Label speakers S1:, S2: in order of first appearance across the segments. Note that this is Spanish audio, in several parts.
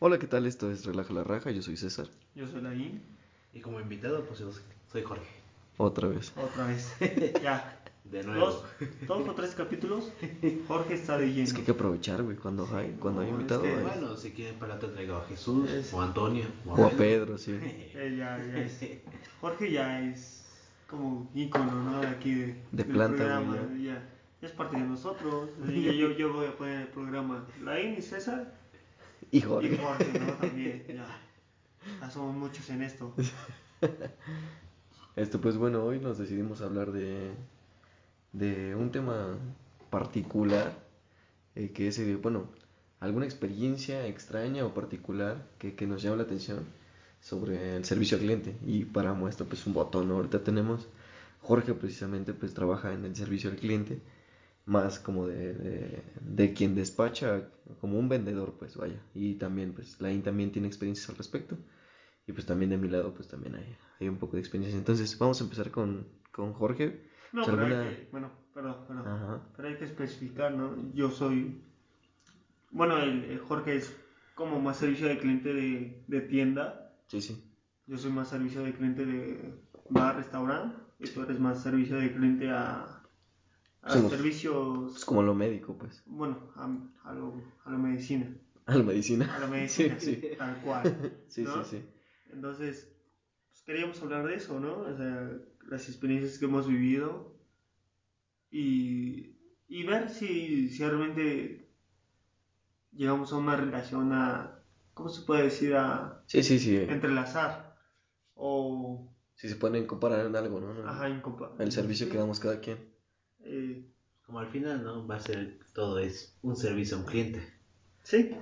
S1: Hola, ¿qué tal? Esto es Relaja la Raja, yo soy César.
S2: Yo soy Laín.
S3: Y como invitado, pues yo soy Jorge.
S1: Otra vez.
S2: Otra vez. ya.
S3: De nuevo.
S2: Dos, dos o tres capítulos. Jorge está de lleno.
S1: Es que hay que aprovechar, güey, cuando hay, cuando hay
S2: No, es
S1: invitado.
S2: que,
S1: hay-
S3: Bueno, si quieren para te traigo a Jesús,
S2: Es-
S3: o a Antonio, o a,
S1: O a Pedro, sí.
S2: Eh, ya, ya es. Jorge ya es como ícono, ¿no? De aquí de,
S1: planta,
S2: programa,
S1: güey,
S2: ya. ya es parte de nosotros. Yo, yo voy a poner el programa. Laín y César.
S1: Y
S2: Y
S1: Jorge.
S2: Jorge, ¿no? También, ya. Ya somos muchos en esto.
S1: Este, pues bueno, hoy nos decidimos hablar de, de un tema particular, eh, que es, eh, bueno, alguna experiencia extraña o particular que, que nos llama la atención sobre el servicio al cliente. Y para muestra, pues un botón, ¿no? Ahorita tenemos, Jorge precisamente, pues trabaja en el servicio al cliente, más como de, de, de quien despacha, como un vendedor, pues vaya. Y también, pues, Lain también tiene experiencias al respecto. Y pues también de mi lado, pues también hay, hay un poco de experiencia. Entonces, vamos a empezar con, con Jorge.
S2: No, pero hay
S1: alguna-
S2: que, bueno, perdón, perdón.
S1: Ajá.
S2: Pero hay que especificar, ¿no? Yo soy. Bueno, el, el Jorge es como más servicio de cliente de, de tienda.
S1: Sí, sí.
S2: Yo soy más servicio de cliente de bar, restaurante. Y tú eres más servicio de cliente a, a servicios.
S1: Es como lo médico, pues.
S2: Bueno, a, a, lo, a la medicina.
S1: A la medicina.
S2: A la medicina,
S1: Sí, sí.
S2: tal cual.
S1: Sí,
S2: ¿no?
S1: sí, sí.
S2: Entonces, pues queríamos hablar de eso, ¿no? O sea, las experiencias que hemos vivido y, y ver si, si realmente llegamos a una relación a, ¿cómo se puede decir? A
S1: Sí, sí, sí.
S2: entrelazar o,
S1: Si se pueden comparar en algo, ¿no?
S2: ajá, incompa-
S1: El servicio
S2: sí,
S1: que damos cada quien.
S2: Eh,
S3: Como al final, ¿no? Va a ser todo es un servicio a un cliente.
S2: sí,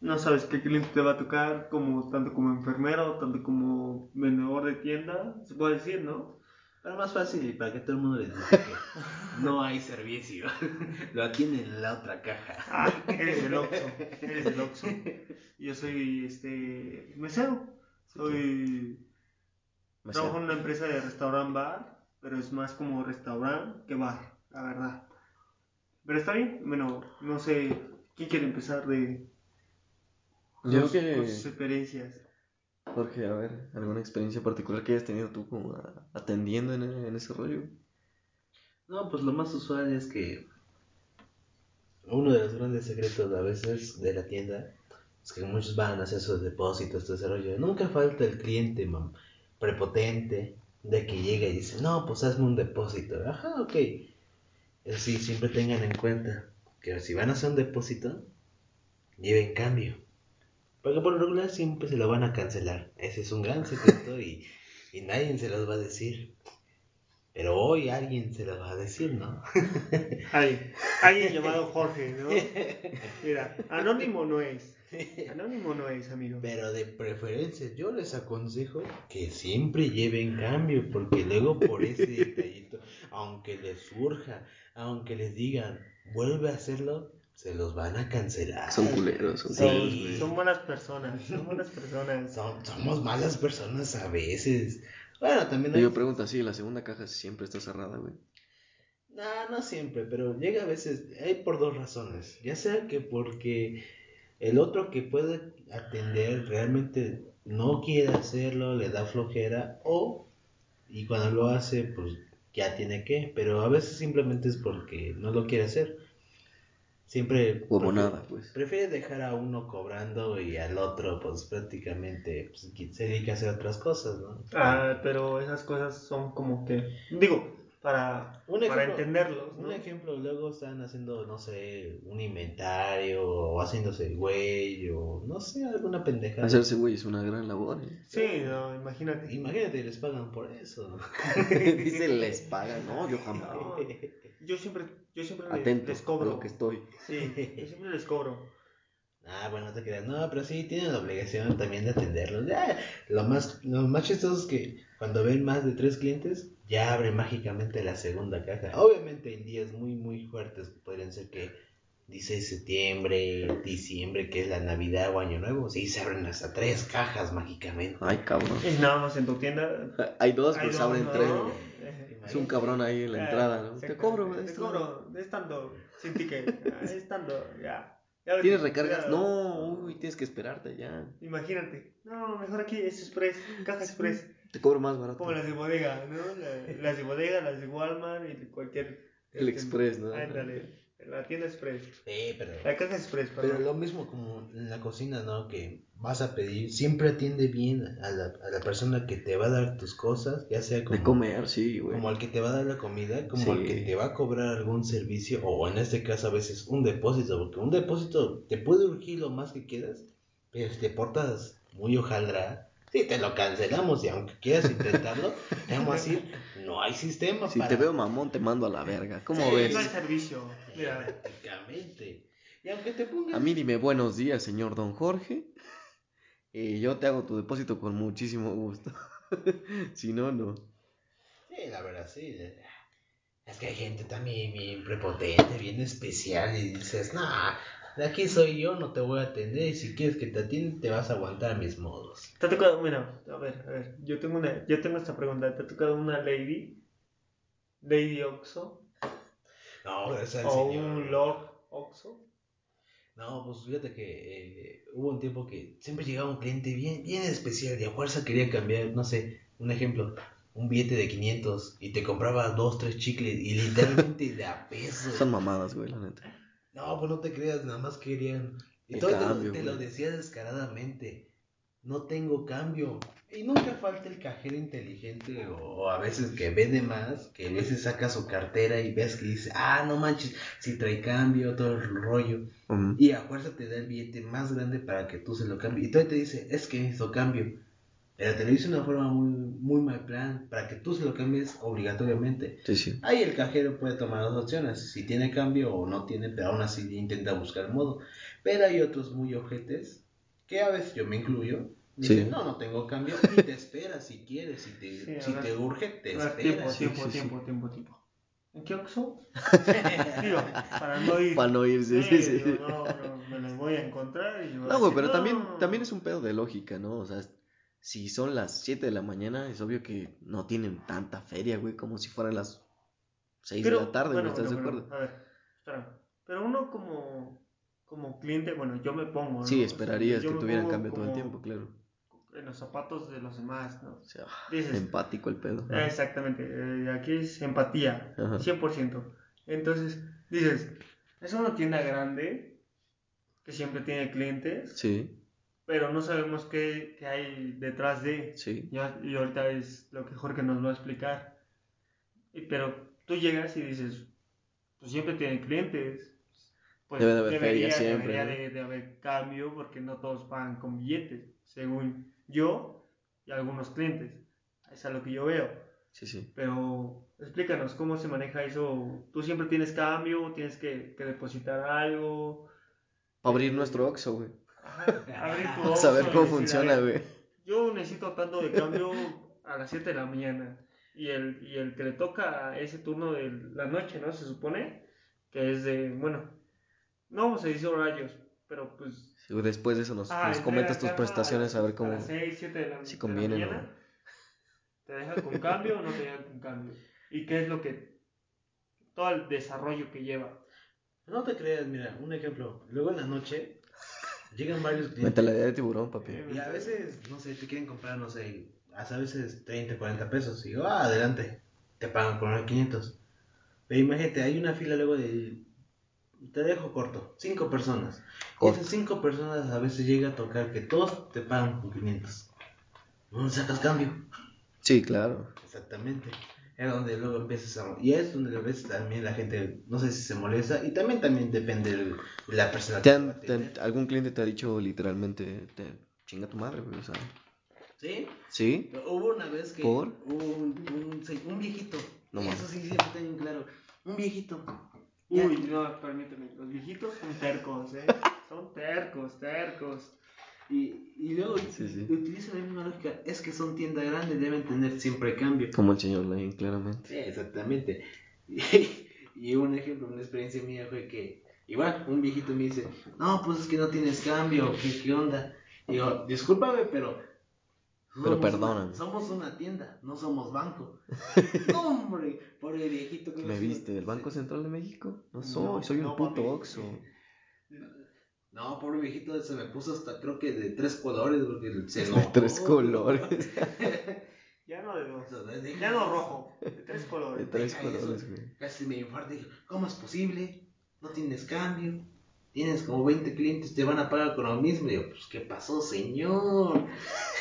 S2: no sabes qué cliente te va a tocar, como, tanto como enfermero, tanto como vendedor de tienda, se puede decir, ¿no?
S3: Pero más fácil y para que todo el mundo les diga que no hay servicio. Lo atienden en la otra caja.
S2: Ah, eres el Oxxo, eres el Oxxo. Yo soy este mesero. Soy trabajo en una empresa de restaurant bar, pero es más como restaurante que bar, la verdad. Pero está bien, bueno, no sé quién quiere empezar de
S1: Yo
S2: sus- experiencias.
S1: Jorge, a ver, ¿alguna experiencia particular que hayas tenido tú como a- atendiendo en, en ese rollo?
S3: No, pues lo más usual es que uno de los grandes secretos a veces de la tienda es que muchos van a hacer sus depósitos, todo ese rollo. Nunca falta el cliente, mam, prepotente, de que llega y dice, no, pues hazme un depósito. Ajá, ok. Eso sí, siempre tengan en cuenta que si van a hacer un depósito, lleven cambio. Porque por lo regular siempre se lo van a cancelar. Ese es un gran secreto y, y nadie se los va a decir. Pero hoy alguien se los va a decir, ¿no?
S2: Alguien, alguien llamado Jorge, ¿no? Mira, anónimo no es. Anónimo no es, amigo.
S3: Pero de preferencia yo les aconsejo que siempre lleven cambio, porque luego por ese detallito, aunque les surja, aunque les digan, vuelve a hacerlo, se los van a cancelar.
S1: Son culeros, son
S3: Sí.
S1: culeros,
S2: Son,
S1: güey.
S2: son buenas personas, son buenas personas.
S3: Son- somos malas personas a veces. Bueno, también hay...
S1: Yo pregunto así, la segunda caja siempre está cerrada, güey.
S3: No, no siempre, pero llega a veces, hay por dos razones. Ya sea que porque el otro que puede atender realmente no quiere hacerlo, le da flojera, o, y cuando lo hace, pues ya tiene que, pero a veces simplemente es porque no lo quiere hacer. Siempre
S1: Como
S3: prefiere-
S1: nada, pues.
S3: prefiere dejar a uno cobrando y al otro, pues prácticamente pues, que se dedica a hacer otras cosas, ¿no?
S2: Ah, pero esas cosas son como que, digo, para,
S3: Un
S2: para
S3: ejemplo-
S2: entenderlos, ¿no?
S3: Un ejemplo, luego están haciendo, no sé, un inventario, o haciéndose el güey, o no sé, alguna pendejada.
S1: Hacerse, güey, es una gran labor, ¿eh?
S2: Sí, no, imagínate.
S3: Imagínate, les pagan por eso.
S1: Dice, les pagan, no, yo jamás.
S2: No, yo siempre, yo siempre les-
S1: Atento
S2: les
S1: a
S2: cobro.
S1: lo que estoy.
S2: Sí, yo siempre les cobro.
S3: Ah, bueno, no te creas. No, pero sí tienen la obligación también de atenderlos. Ya, lo más, lo más chistoso es que cuando ven más de tres clientes, ya abre mágicamente la segunda caja. Obviamente en días muy, muy fuertes, que podrían ser que dice septiembre, diciembre, que es la Navidad o Año Nuevo, sí se abren hasta tres cajas mágicamente.
S1: Ay, cabrón.
S2: Y nada más en tu tienda.
S1: Hay dos, pero se
S2: dos,
S1: abren tres.
S2: Eh,
S1: Es un cabrón ahí en la entrada, ¿no? Te cobro.
S2: Te cobro, es tanto, sin ticket. Es tanto, ya.
S1: ¿Tienes recargas?
S2: ya.
S1: No, güey, tienes que esperarte ya.
S2: Imagínate. No, mejor aquí es Express, caja Express.
S1: Te cobro más barato.
S2: Como las de bodega, ¿no? La- las de bodega, las de Walmart y cualquier.
S1: El Express, ¿no?
S2: Ándale. La tienda Express.
S3: Sí, pero...
S2: La caja Express,
S3: Pero
S2: perdón.
S3: lo mismo como en la cocina, ¿no? Que vas a pedir, siempre atiende bien a la, a la persona que te va a dar tus cosas, ya sea como,
S1: De comer, sí, güey.
S3: como al que te va a dar la comida, como
S1: Sí.
S3: al que te va a cobrar algún servicio, o en este caso a veces un depósito, porque un depósito te puede urgir lo más que quieras, pero si te portas muy hojaldra, sí te lo cancelamos y aunque quieras intentarlo, te vamos a decir, no hay sistema
S1: Si
S3: para...
S1: te veo mamón, te mando a la verga. ¿Cómo
S3: Sí,
S1: ves?
S2: No hay servicio. Mira,
S3: Prácticamente. Y aunque te pongas...
S1: A mí dime buenos días, señor don Jorge. Y yo te hago tu depósito con muchísimo gusto. si no, no.
S3: Sí, la verdad, sí. Es que hay gente también bien prepotente, bien especial y dices, nah, de aquí soy yo, no te voy a atender y si quieres que te atienda te vas a aguantar a mis modos.
S2: ¿te ha tocado? Mira, a ver, a ver. Yo tengo, una, yo tengo esta pregunta. ¿Te ha tocado una lady? Lady Oxo.
S3: No, es el
S2: ¿O
S3: señor.
S2: un Lord Oxo?
S3: No, pues fíjate que eh, hubo un tiempo que siempre llegaba un cliente bien, bien especial y a fuerza quería cambiar, no sé, un ejemplo, un billete de 500 y te compraba dos, tres chicles y literalmente de a peso.
S1: Son mamadas, güey, la neta.
S3: No, pues no te creas, nada más querían. Y
S1: El
S3: todo te,
S1: cambio,
S3: te lo decía descaradamente. No tengo cambio. Y nunca falta el cajero inteligente o a veces que vende más, que a veces saca su cartera y ves que dice, ah, no manches, si trae cambio, todo el rollo. Y a fuerza te da el billete más grande para que tú se lo cambies. Y todavía te dice, es que necesito cambio. Pero te lo de una forma muy, muy mal plan, para que tú se lo cambies obligatoriamente.
S1: Sí, sí.
S3: Ahí el cajero puede tomar dos opciones, si tiene cambio o no tiene, pero aún así intenta buscar el modo. Pero hay otros muy ojetes, que a veces yo me incluyo, dicen,
S1: Sí.
S3: no, no tengo cambio, y te esperas si quieres, si te, si te urge, te
S2: tiempo,
S3: esperas.
S1: sí,
S2: tiempo,
S1: sí,
S2: tiempo, tiempo, tiempo. ¿En qué Oxo? Digo, para no ir.
S1: Para no ir, sí, sí, sí.
S2: digo, no, no, me los voy a encontrar y yo voy a
S1: No, güey, pero
S2: no.
S1: también, también es un pedo de lógica, ¿no? O sea, si son las 7 de la mañana, es obvio que no tienen tanta feria, güey, como si fueran las 6 de la tarde,
S2: bueno,
S1: güey, ¿estás
S2: bueno,
S1: de
S2: bueno,
S1: acuerdo?
S2: A ver, espera. Pero uno como, como cliente, bueno, yo me pongo, ¿no?
S1: Sí,
S2: O sea,
S1: esperarías que tuvieran cambio todo el tiempo, claro.
S2: En los zapatos de los demás, ¿no?
S1: O sea,
S2: Dices,
S1: empático el pedo. ¿no?
S2: Exactamente, eh, aquí es empatía,
S1: Ajá.
S2: 100%. Entonces, dices, es una tienda grande que siempre tiene clientes,
S1: Sí,
S2: pero no sabemos qué, qué hay detrás de.
S1: sí.
S2: Ya- y ahorita es lo que Jorge nos va a explicar. Y- pero tú llegas y dices, pues siempre tienen clientes. Pues
S1: Debe de haber feria siempre,
S2: debería
S1: ¿no?
S2: de, de haber cambio porque no todos pagan con billetes, según yo y algunos clientes. Es a lo que yo veo.
S1: Sí, sí.
S2: Pero explícanos cómo se maneja eso. ¿Tú siempre tienes cambio? ¿Tienes que, que depositar algo?
S1: Para abrir nuestro Oxxo, güey.
S2: Ajá, abrir tu
S1: Vamos a ver
S2: Oxxo y
S1: cómo
S2: decir,
S1: funciona,
S2: a
S1: güey.
S2: Yo necesito tanto de cambio a las 7 de la mañana. Y el, y el que le toca ese turno de la noche, ¿no? Se supone que es de, bueno, no vamos a decir horarios, pero pues...
S1: Sí, Después de eso nos,
S2: ah,
S1: nos comentas tus prestaciones a ver cómo...
S2: las 6, 7 de la,
S1: si
S2: de la
S1: conviene o no.
S2: mañana. ¿Te deja con cambio o no te deja con cambio? ¿Y qué es lo que... todo el desarrollo que lleva?
S3: No te creas, mira, un ejemplo, luego en la noche llegan varios clientes.
S1: Mentalidad de tiburón, papi.
S3: Y a veces, no sé, te quieren comprar, no sé, hasta a veces 30, 40 pesos. Y digo, ah, adelante, te pagan con los 500. Pero imagínate, hay una fila luego de. Te dejo corto, 5 personas. Y
S1: Corto.
S3: esas 5 personas a veces llega a tocar que todos te pagan con 500. No sacas cambio.
S1: Sí, claro.
S3: Exactamente. Es donde luego empiezas a... Y es donde a veces también la gente, no sé si se molesta, y también también depende de la persona
S1: ¿Te
S3: que
S1: han-
S3: va a
S1: te han-
S3: atender.
S1: ¿Algún cliente te ha dicho literalmente, te, chinga tu madre, güey? O sea,
S3: ¿Sí?
S1: ¿sí?
S3: Hubo una vez que
S1: ¿Por?
S3: hubo un, un, viejito.
S1: No
S3: Eso sí, siempre está bien claro. Un viejito. Ya.
S2: Uy, no, permíteme. Los viejitos son tercos, ¿eh? Son tercos, tercos.
S3: Y, y luego
S1: Sí, sí.
S3: utiliza la misma lógica. Es que son tiendas grandes, deben tener siempre cambio.
S1: Como el señor Lane, claramente.
S3: Sí, exactamente. Y, y un ejemplo, una experiencia mía fue que, igual, un viejito me dice, no, pues es que no tienes cambio, ¿qué, qué onda? Digo, discúlpame, pero...
S1: Pero perdóname.
S3: somos una tienda, no somos banco. no, hombre, por el viejito que
S1: ¿Me viste del Banco Central de México? No soy,
S2: No,
S1: soy un
S2: no,
S1: puto
S2: papi.
S3: No, pobre viejito, se me puso hasta creo que de tres colores porque se
S1: De
S3: enojó.
S1: tres colores.
S2: Ya no de dos. Ya no rojo. De tres
S1: De
S2: colores.
S1: tres
S3: Deja eso.
S1: colores, güey.
S3: Casi me infarto. Dije, ¿cómo es posible? No tienes cambio. Tienes como 20 clientes, te van a pagar con lo mismo. Y yo, pues, ¿qué pasó, señor?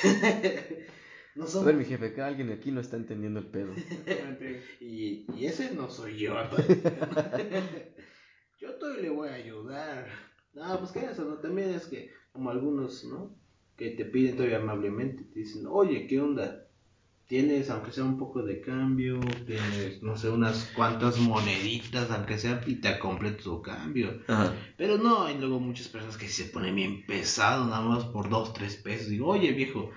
S3: no
S1: A
S3: somos...
S1: ver, mi jefe, acá alguien aquí no está entendiendo el pedo.
S3: Y, y ese no soy yo. yo todavía le voy a ayudar. No, pues que eso, ¿no? También es que, como algunos, ¿no? Que te piden todavía amablemente, te dicen, oye, ¿qué onda? Tienes, aunque sea un poco de cambio, tienes, no sé, unas cuantas moneditas, aunque sea, y te completo tu cambio.
S1: Ajá.
S3: Pero no, hay luego muchas personas que se ponen bien pesado, nada más por dos, tres pesos. Digo, oye, viejo,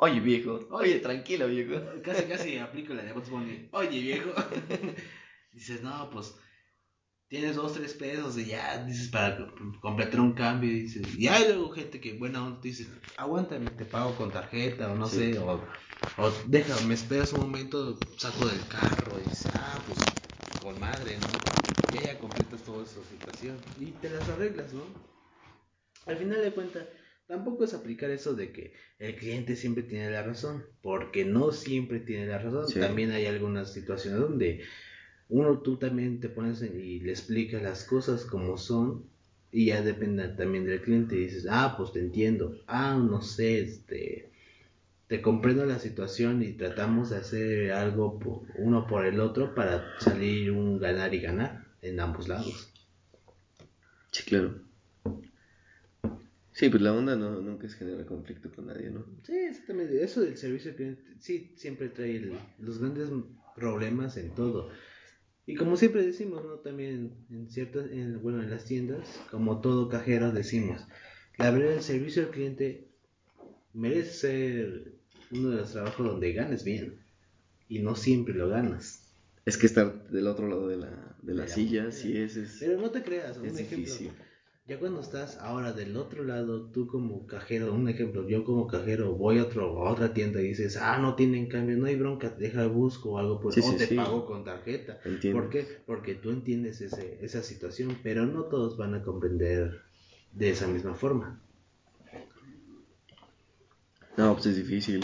S1: Oye, viejo. Oye, tranquilo, viejo.
S3: Casi, casi aplico la de Bunny. Oye, viejo. dices, no, pues tienes dos, tres pesos y ya, dices, para completar un cambio. Y, dices, y hay luego gente que, buena onda, te dice, aguántame, te pago con tarjeta o no
S1: Sí.
S3: sé, o, o déjame, me esperas un momento, saco del carro y dices, ah, pues con madre, ¿no? Y ya completas toda esa situación y te las arreglas, ¿no? Al final de cuentas, tampoco es aplicar eso de que el cliente siempre tiene la razón, porque no siempre tiene la razón.
S1: Sí.
S3: También hay algunas situaciones donde uno tú también te pones y le explicas las cosas como son y ya depende también del cliente y dices, ah, pues te entiendo, ah, no sé, este, te comprendo la situación y tratamos de hacer algo por- uno por el otro para salir un ganar y ganar en ambos lados.
S1: Sí, claro. Sí, pues la onda no, nunca es generar conflicto con nadie, ¿no?
S3: Sí, exactamente. Eso del servicio al cliente, sí, siempre trae el- los grandes problemas en todo. Y como siempre decimos, ¿no? También en ciertas, en, bueno, en las tiendas, como todo cajero decimos, la verdad el servicio al cliente merece ser uno de los trabajos donde ganes bien. Y no siempre lo ganas.
S1: Es que estar del otro lado de la, de la
S3: De la
S1: silla, sí, es, es,
S3: Pero no te creas, un
S1: es
S3: ejemplo.
S1: difícil.
S3: Ya cuando estás ahora del otro lado, tú como cajero, un ejemplo, yo como cajero voy a, otro, a otra tienda y dices, ah, no tienen cambio, no hay bronca, deja busco o algo,
S1: Sí,
S3: o
S1: sí,
S3: te
S1: sí.
S3: pago con tarjeta.
S1: Entiendo.
S3: ¿Por qué? Porque tú entiendes ese, esa situación, pero no todos van a comprender de esa misma forma.
S1: No, pues es difícil.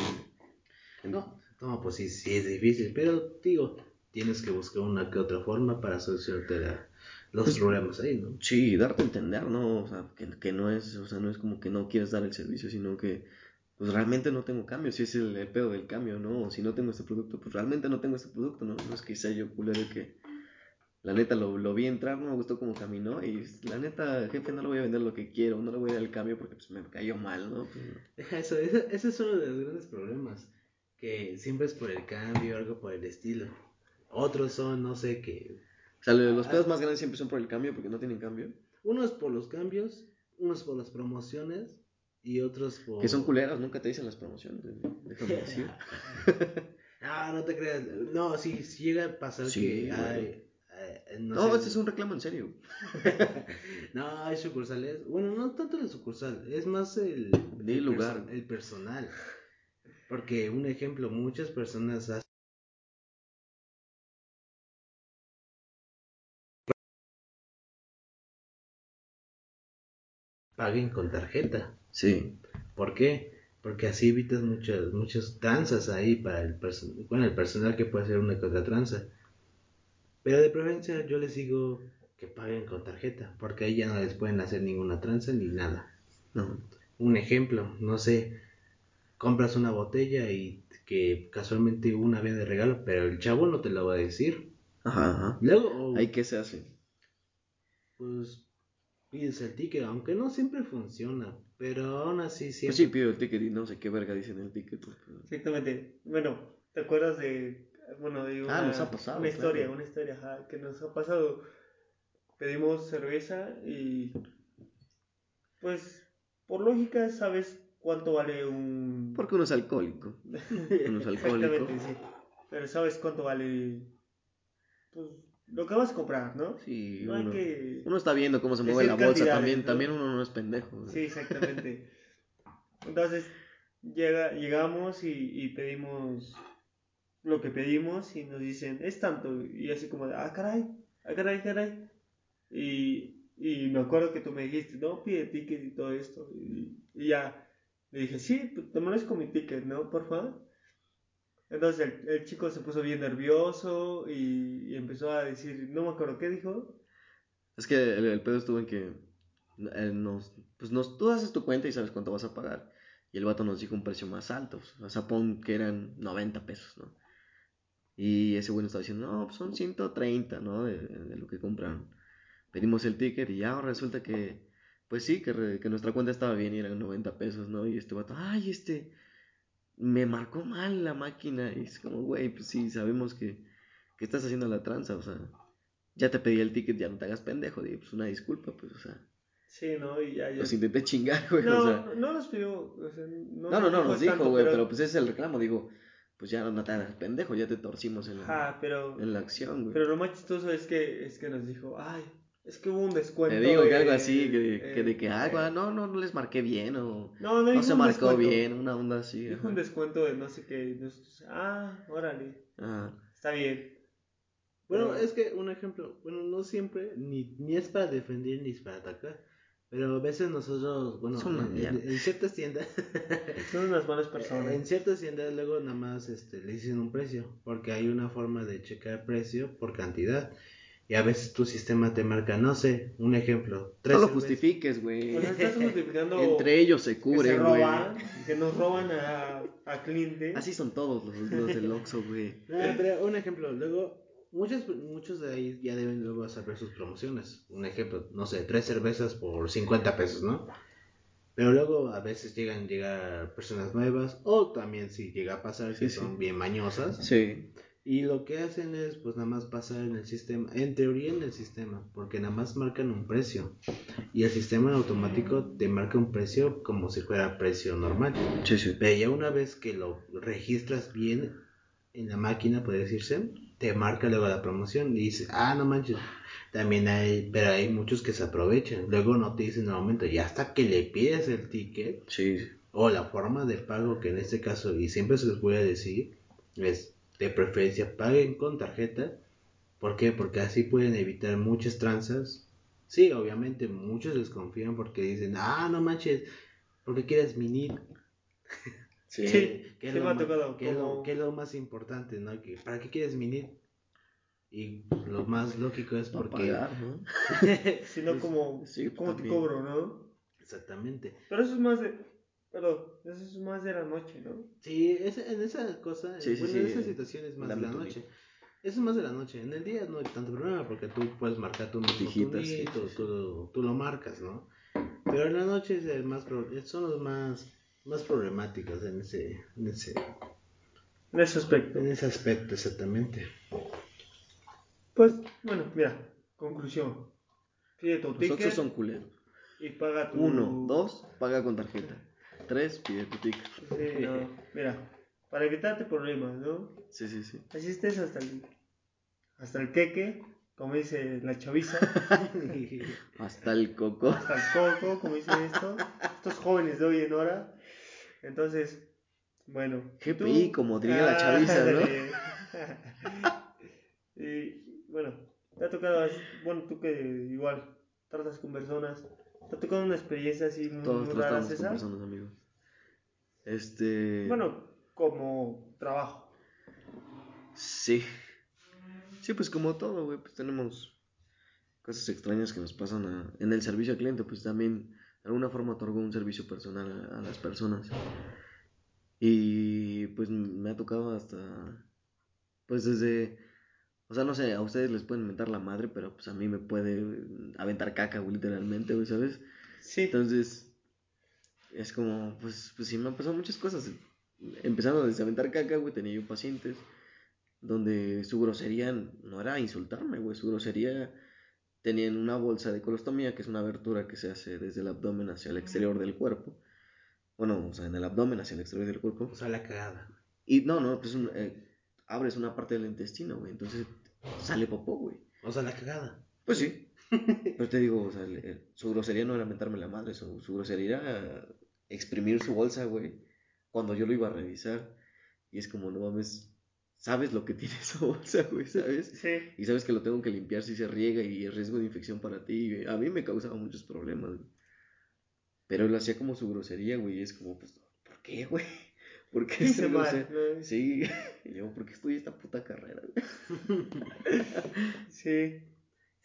S3: No, no, pues sí, sí es difícil, pero digo, tienes que buscar una que otra forma para solucionarte la- los
S1: Pues-
S3: problemas ahí, ¿no?
S1: Sí, darte a entender, ¿no? O sea, que, que no es, o sea, no es como que no quieres dar el servicio, sino que pues realmente no tengo cambio, si es el, el pedo del cambio, ¿no? O si no tengo este producto, pues realmente no tengo este producto, ¿no? No es que sea yo culero que la neta lo, lo vi entrar, no me gustó cómo caminó y la neta, jefe, no le voy a vender lo que quiero, no le voy a dar el cambio porque pues me cayó mal, ¿no? Pues, no.
S3: Eso, ese, ese es uno de los grandes problemas, que siempre es por el cambio, algo por el estilo. Otros son, no sé, que
S1: O sea, los pedos más grandes siempre son por el cambio porque no tienen cambio.
S3: unos por los cambios, unos por las promociones y otros por...
S1: Que son culeras, nunca te dicen las promociones, déjame decir.
S3: Ah, no te creas. No, sí, sí llega a pasar
S1: Sí,
S3: que hay... eh, no,
S1: No,
S3: sé,
S1: este es un reclamo en serio.
S3: No, hay sucursales. Bueno, no tanto la sucursal, es más el, el,
S1: lugar.
S3: perso- el personal. Porque, un ejemplo, muchas personas paguen con tarjeta.
S1: Sí.
S3: ¿Por qué? Porque así evitas muchas muchas tranzas ahí para el personal, bueno, el personal que puede hacer una que otra tranza. Pero de preferencia yo les digo que paguen con tarjeta, porque ahí ya no les pueden hacer ninguna tranza ni nada.
S1: No.
S3: Un ejemplo, no sé, compras una botella y que casualmente una viene de regalo, pero el chavo no te lo va a decir.
S1: Ajá, ajá.
S3: Luego, o,
S1: ¿Ahí qué se hace?
S3: pues pides el ticket, aunque no siempre funciona, pero aún así
S1: Pues
S3: siempre.
S1: sí, pido el ticket y no sé qué verga dice en el ticket. pues, pero-
S2: Exactamente. Bueno, ¿te acuerdas de, bueno, de una,
S1: Ah, nos ha pasado,
S2: una historia,
S1: claro.
S2: una historia, ajá, que nos ha pasado? Pedimos cerveza y, pues, por lógica, sabes cuánto vale un...
S1: Porque uno es alcohólico. Uno es alcohólico.
S2: Exactamente, sí. Pero sabes cuánto vale, pues, lo que vas a comprar, ¿no?
S1: Sí,
S2: No hay
S1: uno,
S2: que...
S1: uno está viendo cómo se mueve la bolsa también.
S2: ¿no?
S1: También uno no es pendejo. ¿no?
S2: Sí, exactamente. Entonces, llega, llegamos y, y pedimos lo que pedimos y nos dicen, es tanto. Y así como, de, ah, caray, ah, caray, caray. Y y me acuerdo que tú me dijiste, no, pide ticket y todo esto. Y, y ya le dije, sí, pues te con mi ticket, ¿no? Por favor. Entonces el, chico se puso bien nervioso y, empezó a decir, no me acuerdo qué dijo.
S1: Es que el, el pedo estuvo en que eh, nos, pues nos, tú haces tu cuenta y sabes cuánto vas a pagar. Y el vato nos dijo un precio más alto. O sea, pon que eran 90 pesos, ¿no? Y ese bueno estaba diciendo, no, pues son 130, ¿no? De, lo que compraron. Pedimos el ticket y ya resulta que, pues sí, que, que, nuestra cuenta estaba bien y eran 90 pesos, ¿no? Y este vato, ay, este, me marcó mal la máquina. Y es como, güey, pues sí, sabemos que, que estás haciendo la tranza, o sea, ya te pedí el ticket, ya no te hagas pendejo, y pues una disculpa, pues, o sea.
S2: Sí, ¿no? Y ya, ya.
S1: Los intenté chingar, güey.
S2: No,
S1: o sea,
S2: no nos pidió. O sea, no,
S1: no, no, no, nos dijo, güey, pero... pues ese es el reclamo, digo, pues ya no te hagas pendejo, ya te torcimos en la,
S2: Ah, pero.
S1: en la acción, güey.
S2: Pero lo más chistoso es que, es que nos dijo, ay, es que hubo un descuento.
S1: Te digo que algo así, que,
S2: eh,
S1: que de que, ah,
S2: eh,
S1: no, no, no les marqué bien, o
S2: No, no,
S1: no se marcó
S2: descuento.
S1: bien, una onda así.
S2: Dijo
S1: ajá.
S2: un descuento de no sé qué. ah, órale,
S1: Ajá.
S2: está bien.
S3: Bueno,
S2: Pero-
S3: es que un ejemplo, bueno, no siempre, ni, ni es para defender ni es para atacar. Pero a veces nosotros, bueno, en, en- en ciertas tiendas,
S2: Son unas malas personas.
S3: en ciertas tiendas luego nada más este, le dicen un precio, porque hay una forma de checar precio por cantidad. Y a veces tu sistema te marca, no sé, un ejemplo, tres
S1: No lo
S3: cervezas-
S1: justifiques, güey.
S2: O sea, estás justificando
S1: Entre ellos se
S2: que se
S1: cubren, güey.
S2: roban, que nos roban a, a clientes.
S1: Así son todos los, los del Oxxo, güey.
S3: No, pero un ejemplo, luego, muchos, muchos de ahí ya deben luego saber sus promociones. Un ejemplo, no sé, tres cervezas por 50 pesos, ¿no? Pero luego a veces llegan llegar personas nuevas, o también si llega a pasar que
S1: Sí, sí.
S3: son bien mañosas.
S1: Sí.
S3: Y lo que hacen es, pues nada más pasar en el sistema, en teoría en el sistema, porque nada más marcan un precio. Y el sistema automático te marca un precio como si fuera precio normal.
S1: Sí, sí.
S3: Pero ya una vez que lo registras bien en la máquina, puede decirse, te marca luego la promoción y dice, ah, no manches, también hay, pero hay muchos que se aprovechan. Luego no te dicen momento, y hasta que le pides el ticket
S1: Sí.
S3: o la forma de pago, que en este caso, y siempre se los voy a decir, es de preferencia paguen con tarjeta. ¿Por qué? Porque así pueden evitar muchas tranzas. Sí, obviamente muchos desconfían porque dicen, ah, no manches, porque quieres mini
S1: Sí.
S2: Sí.
S3: que es
S2: sí
S3: lo
S2: me ha
S3: ma-
S2: tocado,
S3: que es lo-
S2: como-
S3: que es lo más importante, ¿no? Que, ¿Para qué quieres minir? Y lo más lógico es porque...
S1: pagar, ¿no?
S2: Sino como,
S1: Sí,
S2: como te cobro, ¿no?
S3: Exactamente.
S2: Pero eso es más de. Perdón, eso es más de la noche, ¿no?
S3: Sí, ese- en esa cosa,
S1: Sí, sí,
S3: bueno,
S1: sí.
S3: en esa situación es más
S1: El
S3: de la noche. Eso es más de la noche. En el día no hay tanto problema porque tú puedes marcar tu mismo
S1: sí, sí, sí.
S3: Tú, tú lo marcas, ¿no? Pero en la noche es el más pro- son los más, más problemáticos en ese, en ese,
S2: En ese aspecto.
S3: en ese aspecto exactamente.
S2: Pues, bueno, mira, conclusión. Pide tu
S1: Los
S2: ticket
S1: Oxxos son culeros.
S2: y paga tu.
S1: Uno, dos, paga con tarjeta. Tres, pide tu ticket.
S2: Sí, no. Mira, para evitarte problemas, ¿no?
S1: Sí, sí, sí.
S2: Así estés hasta el. Hasta el queque, como dice la chaviza.
S1: Hasta el coco.
S2: hasta el coco, como dicen esto. Estos jóvenes de hoy en hora. Entonces, bueno.
S1: GPI, como diría la chaviza, ¿no?
S2: y bueno, te ha tocado, bueno, tú que igual tratas con personas, te ha tocado una experiencia así muy,
S1: Todos
S2: muy rara,
S1: con
S2: César.
S1: personas, amigos. Este.
S2: Bueno, como trabajo.
S1: Sí. Sí, pues como todo, güey, pues tenemos cosas extrañas que nos pasan a- en el servicio al cliente, pues también de alguna forma otorgo un servicio personal a, a las personas. Y pues me ha tocado hasta, pues desde, o sea, no sé, a ustedes les pueden mentar la madre, pero pues a mí me puede aventar caca, güey, literalmente, güey, ¿sabes?
S2: Sí.
S1: Entonces, es como, pues, pues sí me han pasado muchas cosas. Empezando desde aventar caca, güey, tenía yo pacientes donde su grosería no era insultarme, güey, su grosería tenían una bolsa de colostomía, que es una abertura que se hace desde el abdomen hacia el exterior del cuerpo. Bueno, o sea, en el abdomen hacia el exterior del cuerpo.
S3: O sea, la cagada.
S1: Y no, no, pues un- eh, abres una parte del intestino, güey, entonces sale popó, güey.
S3: O sea, la cagada.
S1: Pues sí. Pero te digo, o sea, el- su grosería no era mentarme la madre, su, su grosería era exprimir su bolsa, güey, cuando yo lo iba a revisar. Y es como, no mames, sabes lo que tiene esa bolsa, güey, ¿sabes?
S2: Sí.
S1: Y sabes que lo tengo que limpiar si se riega y el riesgo de infección para ti. A mí me causaba muchos problemas, güey. Pero él hacía como su grosería, güey, y es como, pues, ¿por qué, güey? ¿Por qué
S2: Hice mal.
S1: Sí, y yo, ¿por qué estudié esta puta carrera, güey?
S2: Sí.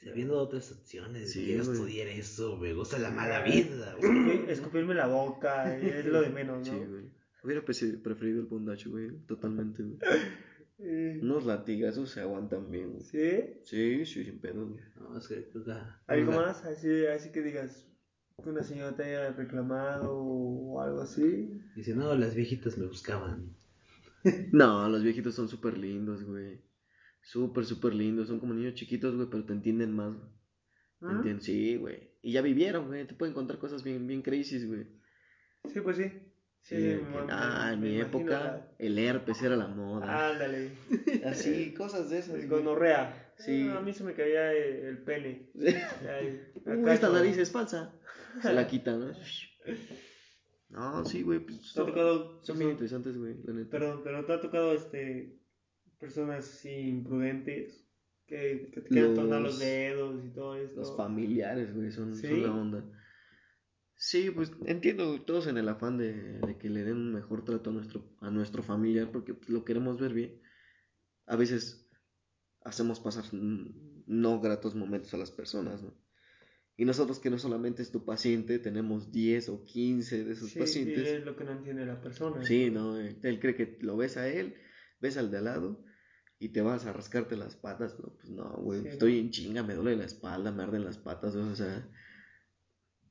S3: Sabiendo otras opciones,
S1: Sí,
S3: quiero
S1: güey.
S3: estudiar eso, me gusta la mala vida, güey.
S2: Escupir- escupirme la boca, es lo de menos,
S1: Sí,
S2: ¿no?
S1: güey. Hubiera preferido el bondacho, güey, totalmente, güey.
S2: Eh,
S1: Unos latigazos se aguantan bien, güey.
S2: ¿Sí?
S1: Sí, sí, sin pedo, güey.
S3: No, es que, pues, ah,
S2: ¿Algo más? Así, así que digas que una señora te haya reclamado o algo así.
S3: Dice, no, las viejitas me buscaban.
S1: No, los viejitos son súper lindos, güey. Súper, súper lindos. Son como niños chiquitos, güey, pero te entienden más. güey. Te
S2: ¿Mm?
S1: entienden, sí, güey. Y ya vivieron, güey. Te pueden contar cosas bien, bien crazy, güey.
S2: Sí, pues sí.
S1: Sí,
S2: Sí, me-
S1: ah, en mi época
S2: la-
S1: el herpes era la moda.
S2: Ándale.
S1: Así, cosas de esas.
S2: El gonorrea.
S1: Sí.
S2: Ah, a mí se me caía el, el pene. Ay,
S1: Uy, esta nariz es falsa. Se la quita, ¿no? No, sí, güey. Pues,
S2: ¿Te ha
S1: son,
S2: tocado,
S1: son bien interesantes, güey, la neta.
S2: perdón, pero te ha tocado este personas así imprudentes que, que te quieren tornar los dedos y todo esto?
S1: Los familiares, güey, son,
S2: ¿Sí?
S1: son la onda. Sí, pues entiendo todos en el afán de, de que le den un mejor trato a nuestro, a nuestro familiar porque pues, lo queremos ver bien. A veces hacemos pasar no gratos momentos a las personas, ¿no? Y nosotros que no solamente es tu paciente, tenemos 10 o 15 de
S2: Sí,
S1: pacientes.
S2: y es lo que no entiende la persona.
S1: Sí, no, él, él cree que lo ves a él, ves al de al lado y te vas a rascarte las patas, pero pues no, güey,
S2: Sí,
S1: estoy
S2: no.
S1: en chinga, me duele la espalda, me arden las patas, o sea,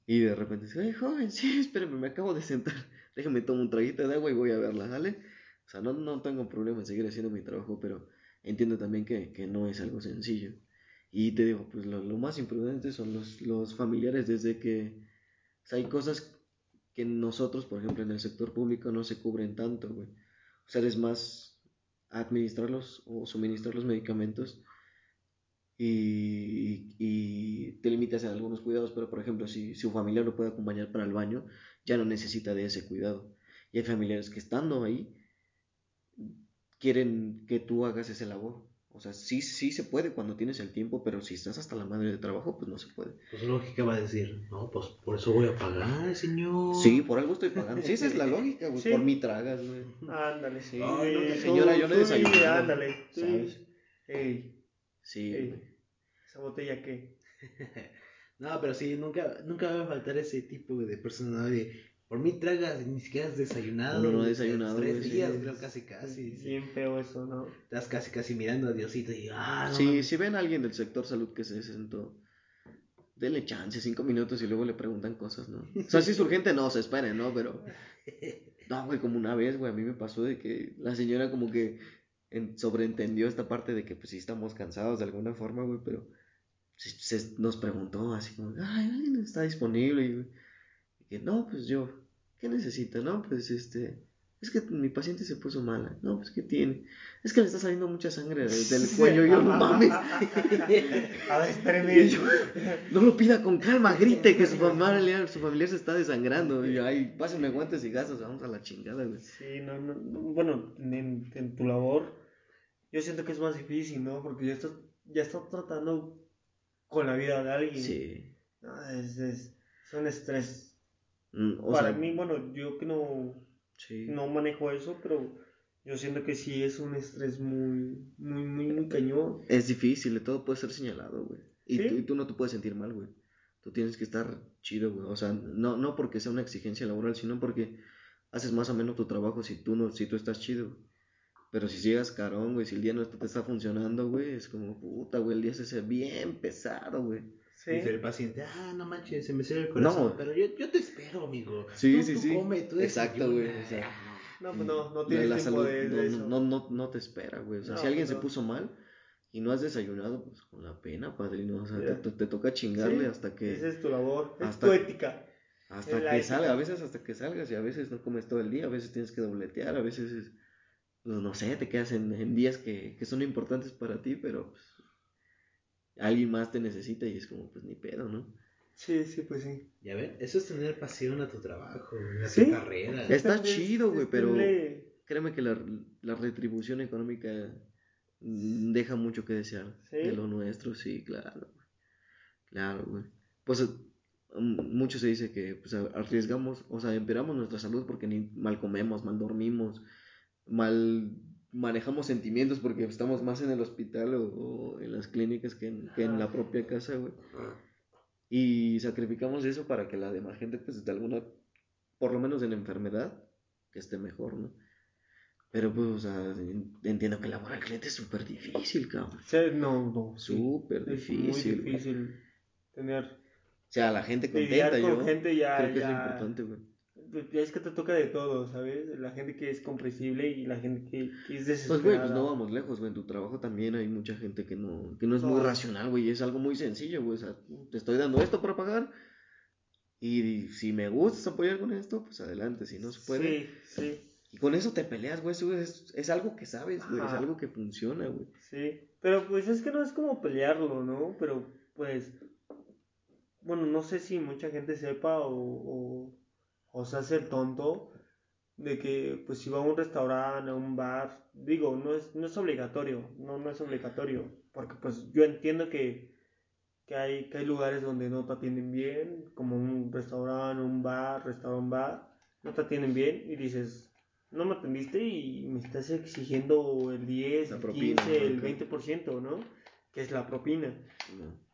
S1: y de repente dice, ay, joven, sí, espérame, me acabo de sentar, déjame tomar un traguito de agua y voy a verla, ¿sale? O sea, no, no tengo problema en seguir haciendo mi trabajo, pero entiendo también que, que no es algo sencillo. Y te digo, pues lo, más imprudente son los, los familiares desde que sea, hay cosas que nosotros, por ejemplo, en el sector público no se cubren tanto, güey. O sea, es más administrarlos o suministrar los medicamentos y, te limitas en algunos cuidados, pero por ejemplo, si, un familiar lo puede acompañar para el baño, ya no necesita de ese cuidado. Y hay familiares que estando ahí quieren que tú hagas ese labor. O sea, sí, sí se puede cuando tienes el tiempo, pero si estás hasta la madre de trabajo, pues no se puede.
S3: Pues lógica va a decir, no, pues por eso voy a pagar, señor.
S1: Sí, por algo estoy pagando. Sí, esa es la lógica, güey.
S2: Sí.
S1: Por mí tragas, güey.
S2: Ándale, sí.
S1: Ay, no, señora, yo no he
S2: tú,
S1: desayunado,
S2: Ándale.
S1: ¿sabes?
S2: Ey,
S1: Sí,
S2: ey. ¿esa botella qué?
S3: No, pero sí, nunca, nunca va a faltar ese tipo de persona, ¿no? de, por mí tragas, ni siquiera has desayunado.
S1: No
S3: güey,
S1: desayunado,
S3: Tres
S1: güey, sí.
S3: días, creo, casi, casi. sí.
S2: Bien feo eso, ¿no?
S3: Estás casi, casi mirando a Diosito y, ah, no
S1: Sí, si ven a alguien del sector salud que se sentó, denle chance, cinco minutos y luego le preguntan cosas, ¿no? O sea, si es urgente, no, se esperen, ¿no? Pero, no, güey, como una vez, güey, a mí me pasó de que la señora como que en- sobreentendió esta parte de que, pues, sí estamos cansados de alguna forma, güey, pero se, se- nos preguntó así como, ay, ¿alguien está disponible? Y, y que, no, pues yo, ¿qué necesita? No, pues, este... Es que mi paciente se puso mala. No, pues, ¿qué tiene? Es que le está saliendo mucha sangre del, cuello. Yo, no mames.
S2: A ver, espérame.
S1: Y yo, no lo pida con calma, grite que su familiar, su familiar se está desangrando. Y yo, ay, pásenme guantes y gastos, vamos a la chingada, güey.
S2: Sí, no, no, no, bueno, en, en tu labor, yo siento que es más difícil, ¿no? Porque ya estás, ya estás tratando con la vida de alguien.
S1: Sí.
S2: No, es, es, es un estrés.
S1: Mm, O
S2: Para
S1: sea,
S2: mí, bueno, yo que no,
S1: sí.
S2: no manejo eso, pero yo siento que sí es un estrés muy, muy, muy, muy cañón.
S1: Es difícil, todo puede ser señalado, güey. Y,
S2: ¿Sí?
S1: tú, y tú no te puedes sentir mal, güey. Tú tienes que estar chido, güey. O sea, no, no porque sea una exigencia laboral, sino porque haces más o menos tu trabajo si tú no, si tú estás chido. güey. Pero si llegas carón, güey, si el día no te está funcionando, güey, es como, puta, güey, el día se hace bien pesado, güey.
S2: Sí.
S3: Dice el paciente, ah, no manches, se me cierra el corazón.
S1: No.
S3: Pero yo, yo te espero, amigo.
S1: Sí,
S3: Tú-
S1: sí,
S3: tú
S1: sí.
S3: come, tú
S1: Exacto, güey, o sea,
S3: Ah.
S2: No, pues no, no
S1: La-
S2: tienes
S1: la
S2: tiempo
S1: salud
S2: de, de
S1: no,
S2: eso.
S1: no, no, no te espera, güey. O sea, si alguien se puso mal y no has desayunado, pues con la pena, padrino. O sea, te, te- te toca chingarle
S2: Sí,
S1: hasta que,
S2: Esa es tu labor, es tu ética.
S1: hasta
S2: la
S1: que salga. A veces hasta que salgas y a veces no comes todo el día, a veces tienes que dobletear, a veces, es- pues, no sé, te quedas en, en días que, que son importantes para ti, pero pues, alguien más te necesita y es como, pues ni pedo, ¿no?
S2: Sí, sí, pues sí.
S3: Ya ven, eso es tener pasión a tu trabajo, a
S2: Sí.
S3: tu carrera.
S1: Está chido, güey, pero- créeme que la, la retribución económica deja mucho que desear
S2: ¿Sí?
S1: de lo nuestro, sí, claro, güey. Claro, güey. Pues mm, mucho se dice que pues, arriesgamos, o sea, empeoramos nuestra salud porque ni mal comemos, mal dormimos, mal manejamos sentimientos porque estamos más en el hospital o, o en las clínicas que en, que en la propia casa, güey. Y sacrificamos eso para que la demás gente, pues, de alguna, por lo menos en enfermedad, que esté mejor, ¿no? Pero, pues, o sea, en- entiendo que elaborar cliente es súper difícil, cabrón.
S2: Sí, no, no. sí.
S1: Súper
S2: Es
S1: difícil.
S2: muy
S1: güey.
S2: difícil tener.
S1: O sea, la gente contenta,
S2: con
S1: yo
S2: gente ya-
S1: creo que es lo importante, güey.
S2: Ya es que te toca de todo, ¿sabes? La gente que es comprensible y la gente que, que es desesperada.
S1: Pues, güey, pues no vamos lejos, güey. En tu trabajo también hay mucha gente que no, que no es muy racional, güey. Es algo muy sencillo, güey. O sea, te estoy dando esto para pagar. Y si me gustas apoyar con esto, pues adelante. Si no se puede.
S2: Sí, sí,
S1: Y con eso te peleas, güey. Eso es, es algo que sabes, güey. Es algo que funciona, güey.
S2: sí. Pero pues es que no es como pelearlo, ¿no? Pero pues. Bueno, no sé si mucha gente sepa o, o, o se hace el tonto de que pues si va a un restaurante, a un bar, digo, no es, no es obligatorio, no, no es obligatorio, porque pues yo entiendo que, que hay, que hay lugares donde no te atienden bien, como un restaurante, un bar, restaurante, bar, no te atienden bien y dices, no me atendiste y me estás exigiendo el 10,
S1: La
S2: el
S1: propina,
S2: 15, el
S1: ¿no?
S2: 20%, ¿no? Que es la propina.
S1: No.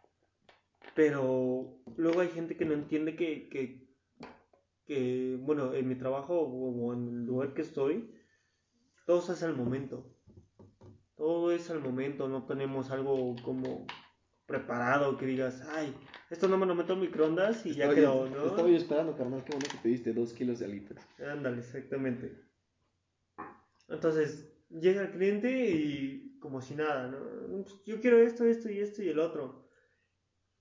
S2: Pero luego hay gente que no entiende que, que, que, bueno, en mi trabajo o, en el lugar que estoy, todo se hace al momento. Todo es al momento, no tenemos algo como preparado que digas, ay, esto no me lo meto en microondas y ya quedó, ¿no?
S1: Estaba yo esperando, carnal. Qué bueno que pediste dos kilos de alitas.
S2: Ándale, exactamente. Entonces, llega el cliente y como si nada, ¿no? Pues, Yo quiero esto, esto y esto y el otro.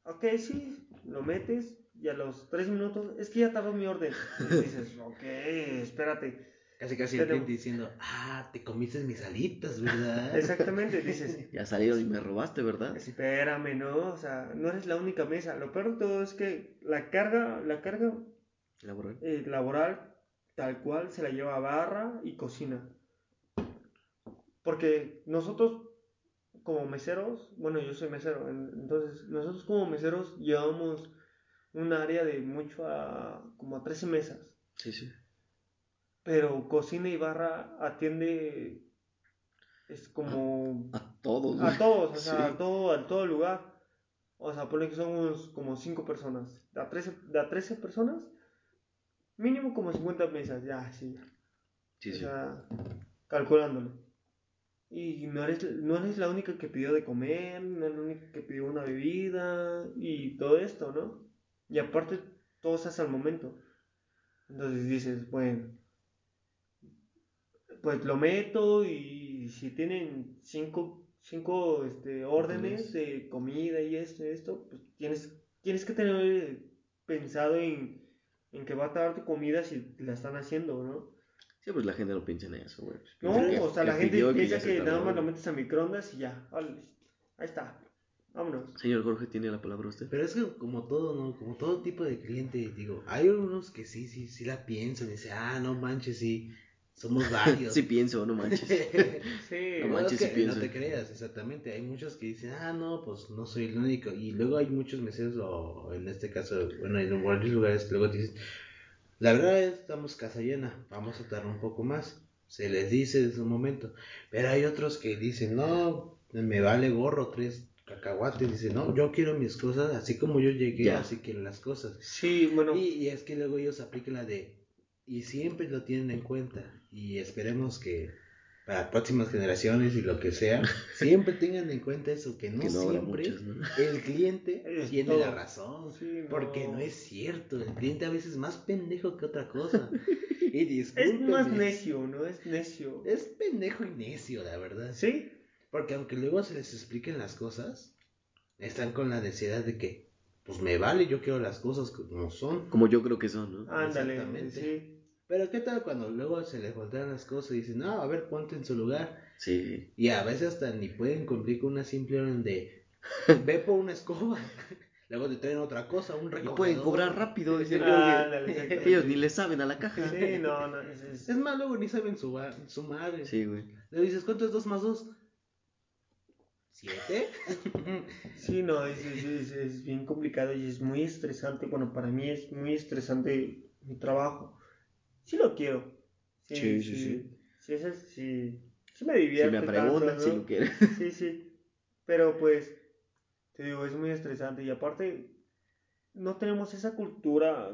S2: Ok, sí, lo metes y a los tres minutos, es que ya tardó mi orden. Y dices, ok, espérate.
S3: Casi casi
S2: Pero-
S3: el cliente diciendo, ah, te comiste mis alitas, ¿verdad?
S2: Exactamente, dices,
S1: Ya salieron y me robaste, ¿verdad?
S2: espérame, ¿no? O sea, no eres la única mesa. Lo peor de todo es que la carga, la carga
S1: Laboral.
S2: eh, laboral tal cual se la lleva a barra y cocina. Porque nosotros como meseros, bueno, yo soy mesero, en- entonces nosotros como meseros llevamos un área de mucho a como a 13 mesas,
S1: Sí, sí.
S2: pero cocina y barra atiende es como
S1: A todos,
S2: a todos, o sea,
S1: Sí.
S2: a todo, a todo lugar. O sea, ponle que somos como 5 personas. De a 13, de a 13 personas, mínimo como 50 mesas, ya, sí.
S1: Sí,
S2: o
S1: sí.
S2: sea, calculándolo. Y no eres, no eres la única que pidió de comer, no eres la única que pidió una bebida y todo esto, ¿no? Y aparte, todo se hace al momento. Entonces dices, bueno, pues lo meto y si tienen cinco, cinco este, órdenes de comida y esto esto, pues tienes, tienes que tener pensado en, en que va a tardar tu comida si la están haciendo, ¿no?
S1: Sí, pues la gente no piensa en eso, güey. Pues
S2: No,
S1: que-
S2: o sea,
S1: que
S2: la gente piensa que,
S1: tardó,
S2: nada más lo metes a microondas y ya, ahí está, vámonos.
S1: Señor Jorge, ¿tiene la palabra usted?
S3: Pero es que como todo, ¿no? Como todo tipo de cliente, digo, hay algunos que sí, sí, sí la piensan y dicen, ah, no manches, sí, somos varios.
S1: Sí pienso, no manches.
S2: Sí,
S1: No manches, sí pienso.
S3: no te creas, exactamente. Hay muchos que dicen, ah, no, pues no soy el único. Y luego hay muchos meseros, o en este caso, bueno, en varios lugares que luego te dicen, la verdad es, estamos casa llena, vamos a tardar un poco más. Se les dice desde un momento. Pero hay otros que dicen, no, me vale gorro, tres cacahuates. Dicen, no, yo quiero mis cosas así como yo llegué, así quiero las cosas.
S2: sí, bueno,
S3: Y, y es que luego ellos aplican la de, y siempre lo tienen en cuenta, y esperemos que para próximas generaciones y lo que sea, siempre tengan en cuenta eso, que no,
S1: Que no habrá
S3: siempre
S1: muchas, ¿no?
S3: el cliente
S2: Es
S3: tiene
S2: todo.
S3: la razón,
S2: Sí, no.
S3: porque no es cierto, el cliente a veces es más pendejo que otra cosa. Y
S2: es más necio, ¿no? Es necio.
S3: es pendejo y necio, la verdad.
S2: Sí,
S3: Porque aunque luego se les expliquen las cosas, están con la necesidad de que, pues me vale, yo quiero las cosas como son.
S1: Como yo creo que son, ¿no?
S2: ándale,
S3: Exactamente.
S2: sí.
S3: Pero qué tal cuando luego se les voltean las cosas y dicen, no, a ver, ponte en su lugar.
S1: Sí.
S3: Y a veces hasta ni pueden cumplir con una simple orden de, ve por una escoba. Luego te traen otra cosa, un
S1: Y
S3: recogedor.
S1: pueden cobrar rápido. Dicen,
S3: sí.
S1: "Oye,
S2: Ándale, exactamente.
S1: ellos ni le saben a la caja.
S2: Sí, no, no. Es, es-
S3: Es más, luego ni saben su, su madre.
S1: Sí, güey.
S3: Le dices, ¿cuánto es 2 más 2? ¿Siete?
S2: Sí, no, es, es, es- bien complicado y es muy estresante. Bueno, para mí es muy estresante mi trabajo. Sí lo quiero.
S1: Sí, sí,
S2: sí.
S1: sí.
S2: Sí, sí, sí me
S1: Si
S2: divierte.
S1: me preguntan
S2: tanto,
S1: si
S2: ¿no?
S1: lo quieren.
S2: Sí, sí. Pero pues, te digo, es muy estresante. Y aparte, no tenemos esa cultura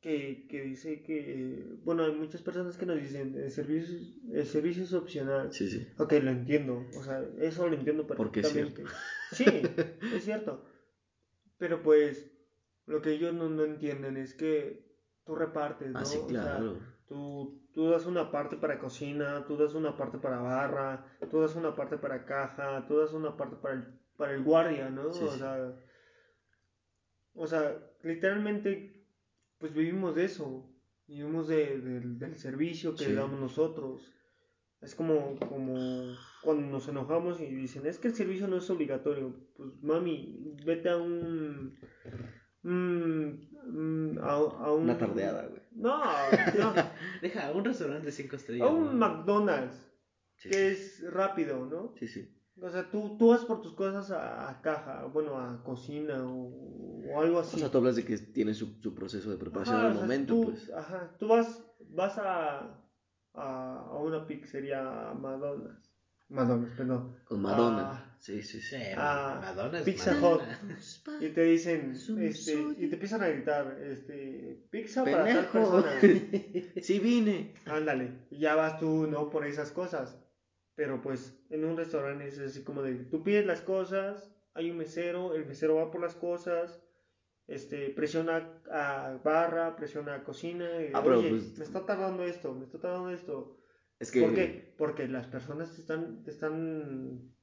S2: que, que dice que, bueno, hay muchas personas que nos dicen, el servicio, el servicio es opcional.
S1: Sí, sí.
S2: Ok, lo entiendo. O sea, eso lo entiendo
S1: es
S2: perfectamente. Sí, es cierto. Pero pues, lo que ellos no, no entienden es que tú repartes, ¿no?
S1: Ah, sí,
S2: O sea,
S1: claro.
S2: tú, tú das una parte para cocina, tú das una parte para barra, tú das una parte para caja, tú das una parte para el, para el guardia, ¿no?
S1: Sí,
S2: o
S1: sí.
S2: sea, o sea, literalmente, pues vivimos de eso, vivimos de- del- del servicio que
S1: Sí.
S2: damos nosotros. Es como, como cuando nos enojamos y dicen, es que el servicio no es obligatorio. Pues mami, vete a un... mm, mm, a, a un...
S1: Una tardeada, güey.
S2: No, no,
S3: Deja, un restaurante de 5 estrellas.
S2: a un
S3: ¿no?
S2: McDonald's,
S1: Sí,
S2: que es rápido, ¿no?
S1: sí, sí.
S2: O sea, tú, tú vas por tus cosas a, a caja, bueno, a cocina o, o algo así.
S1: O sea, tú hablas de que tiene su, su proceso de preparación
S2: Ajá,
S1: al momento,
S2: tú,
S1: pues.
S2: Ajá, tú vas, vas a, a, a una pizzería a Madonna's. Madonna's, perdón.
S1: Con Madonna.
S2: Ah.
S1: sí, sí, sí.
S2: Ah,
S3: Madonna es
S2: Pizza
S3: Madonna.
S2: Y te dicen, este, y te empiezan a gritar, este, pizza para tal persona.
S1: sí vine.
S2: Ándale, y ya vas tú, ¿no? Por esas cosas. Pero pues en un restaurante es así como de, tú pides las cosas, hay un mesero, el mesero va por las cosas, este, presiona a barra, presiona a cocina, y,
S1: Ah, pero
S2: oye,
S1: pues-
S2: me está tardando esto, me está tardando esto.
S1: Es que.
S2: ¿Por qué? Porque las personas te están, te están,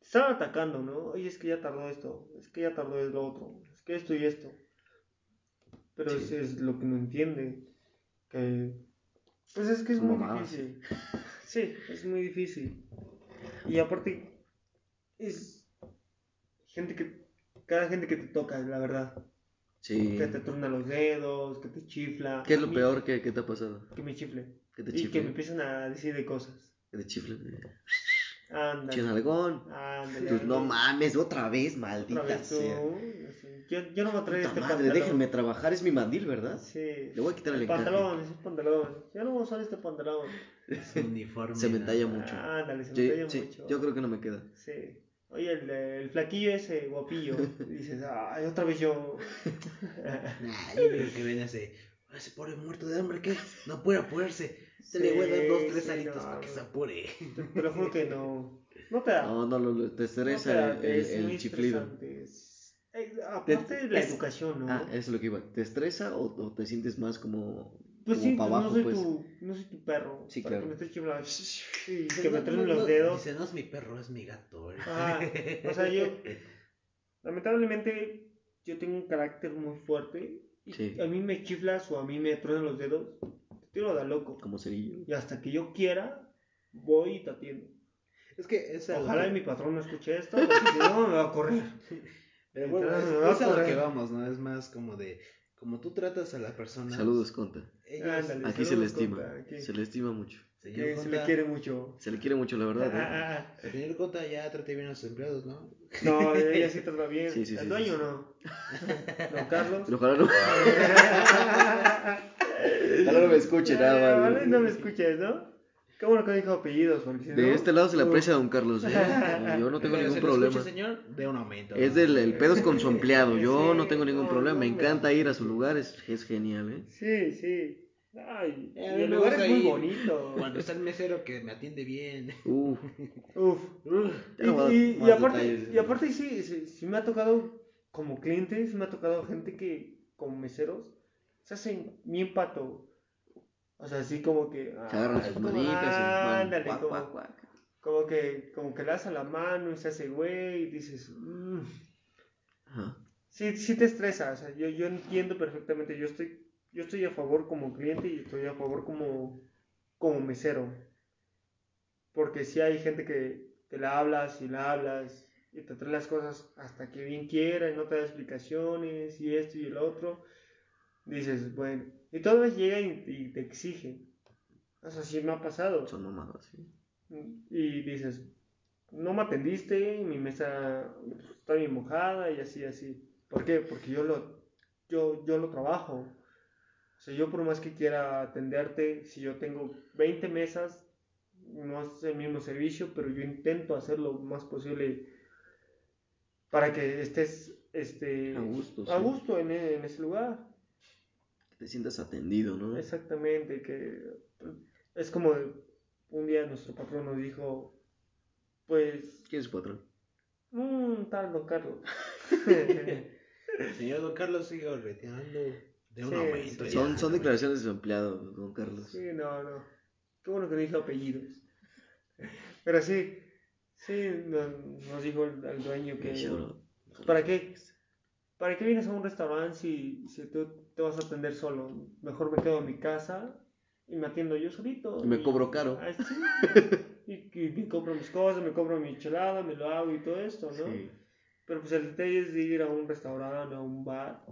S2: están atacando, ¿no? Oye, es que ya tardó esto, es que ya tardó lo otro, es que esto y esto. Pero
S1: Sí.
S2: eso es lo que no entiende, que, pues es que es muy difícil. Sí, es muy difícil. Y aparte, es gente que, cada gente que te toca, la verdad,
S1: Sí.
S2: que te truena los dedos, que te chifla.
S1: ¿Qué es lo
S2: mí-
S1: peor que, que te ha pasado?
S2: Que me chifle.
S1: Que te
S2: Y que me empiezan a decir de cosas.
S1: Que te chiflen.
S2: Ándale.
S1: Chinalgón.
S2: Ándale.
S1: Pues no mames, otra vez,
S2: Otra
S1: maldita
S2: vez tú,
S1: sea.
S2: Yo, yo no voy a traer
S1: Puta
S2: este
S1: madre,
S2: pantalón.
S1: déjenme trabajar, es mi mandil, ¿verdad?
S2: Sí.
S1: Le voy a quitar el encaje.
S2: pantalón, es el pantalón. Yo no voy a usar este pantalón.
S3: Su uniforme.
S1: Se me
S3: ¿no?
S1: talla mucho.
S2: Ándale, se me
S1: Sí,
S2: talla
S1: sí,
S2: mucho.
S1: yo creo que no me queda.
S2: Sí. Oye, el, el flaquillo ese, guapillo. y dices, ay, otra vez yo.
S3: Nah, yo digo que viene ese. Ese pobre muerto de hambre que no puede apurarse. Se le
S2: Sí,
S3: voy a dar dos, tres
S2: sí,
S3: alitos
S2: no,
S3: para que
S2: no.
S3: se apure.
S2: Te, te lo juro que no. No te da.
S1: No, no, lo, lo- te
S2: No
S1: estresa
S2: te da,
S1: el, el- el chiflido.
S2: eh, aparte de la
S1: es-
S2: educación, ¿no?
S1: Ah, eso es lo que iba. ¿Te estresa o, o te sientes más como,
S2: Pues
S1: como
S2: sí,
S1: para abajo,
S2: no soy
S1: pues?
S2: tu, no soy tu perro.
S1: Sí, claro.
S2: Que me estés chiflando y que me
S3: no,
S2: truenen
S3: no,
S2: los
S3: no,
S2: dedos.
S3: Dice, no es mi perro, es mi gato. eh".
S2: Ajá. O sea, yo, lamentablemente, yo tengo un carácter muy fuerte. Y
S1: Sí.
S2: a mí me chiflas o a mí me truenan los dedos, te tiro de loco.
S1: Como cerillo.
S2: Y hasta que yo quiera, voy y te atiendo.
S3: Es que es algo
S2: Ojalá y mi patrón no escuche esto, porque si no me va a correr.
S3: Pero bueno,
S2: Entonces,
S3: es,
S2: va a
S3: es a lo que vamos, ¿no? Es más como de. Como tú tratas a la persona.
S1: Saludos, Conta.
S2: Ándale.
S1: Aquí se le estima.
S2: Conta, aquí.
S1: Se le estima mucho.
S3: señor
S2: Que se le quiere mucho.
S1: Se le quiere mucho, la verdad. ¿eh?
S2: Ah, ah, ah.
S3: Señor Conta, ya trate bien a sus empleados, ¿no?
S2: No, ella sí trata bien.
S1: Sí, sí, sí,
S2: ¿El
S1: sí,
S2: dueño
S1: sí.
S2: no? ¿Don Carlos?
S1: Pero ojalá no, ojalá no me escuche nada
S2: Eh,
S1: más.
S2: ojalá no me escuches, ¿no? Qué bueno que dijo apellidos, porque si no...
S1: De este lado se le aprecia a don Carlos. ¿eh? Yo no tengo
S3: Pero
S1: ningún problema.
S3: escucha, señor, de un aumento.
S1: Es del el pedo es con su empleado. Yo
S2: Sí,
S1: no tengo ningún
S2: no,
S1: problema.
S2: no
S1: Me encanta ir a su lugar. Es, es genial, ¿eh?
S2: Sí, sí. Ay,
S3: Eh,
S2: el lugar es muy
S3: ir
S2: bonito.
S3: Cuando está el mesero que me atiende bien.
S1: Uf.
S2: Uf.
S1: No a
S2: Y, y- aparte,
S1: detalles.
S2: y aparte sí, sí, sí me ha tocado como cliente, sí me ha tocado gente que como meseros se hacen bien pato. O sea, así como que...
S1: Se agarran
S2: ah,
S1: sus manitas
S2: ándale,
S1: cuac,
S2: como,
S1: cuac, cuac.
S2: como que, como que le das a la mano y se hace güey y dices... "Mm".
S1: Ajá.
S2: Sí, sí te estresa, o sea, yo, yo entiendo perfectamente, yo estoy, yo estoy a favor como cliente y estoy a favor como, como mesero. Porque si hay gente que, que la hablas y la hablas y te trae las cosas hasta que bien quiera y no te da explicaciones y esto y el otro, dices, bueno, y toda vez llega y, y te exige. O sea, sí me ha pasado.
S1: Son mamadas, sí.
S2: Y dices, no me atendiste, mi mesa está bien mojada y así, así. ¿Por qué? Porque yo lo, yo, yo lo trabajo. O sea, yo por más que quiera atenderte, si yo tengo 20 mesas, no es el mismo servicio, pero yo intento hacer lo más posible para que estés este,
S1: A gusto,
S2: a
S1: sí.
S2: gusto en, en ese lugar.
S1: Te sientas atendido, ¿no?
S2: Exactamente, que es como un día nuestro patrón nos dijo, pues,
S1: ¿Quién es su patrón?
S2: un tal don Carlos.
S3: Señor Don Carlos sigue retirando de un
S2: Sí,
S3: aumento.
S2: sí.
S1: Son, son declaraciones de su empleado, don Carlos.
S2: sí, no, no. Qué bueno que no dijo apellidos. Pero sí, sí, nos, nos dijo el, el dueño que... ¿Para qué? ¿Para qué vienes a un restaurante si, si tú te vas a atender solo? Mejor me quedo en mi casa y me atiendo yo solito.
S1: Y me cobro caro.
S2: Ah, sí. y, y me compro mis cosas, me compro mi chelada, me lo hago y todo esto, ¿no?
S1: Sí.
S2: Pero pues el detalle es de ir a un restaurante, a un bar,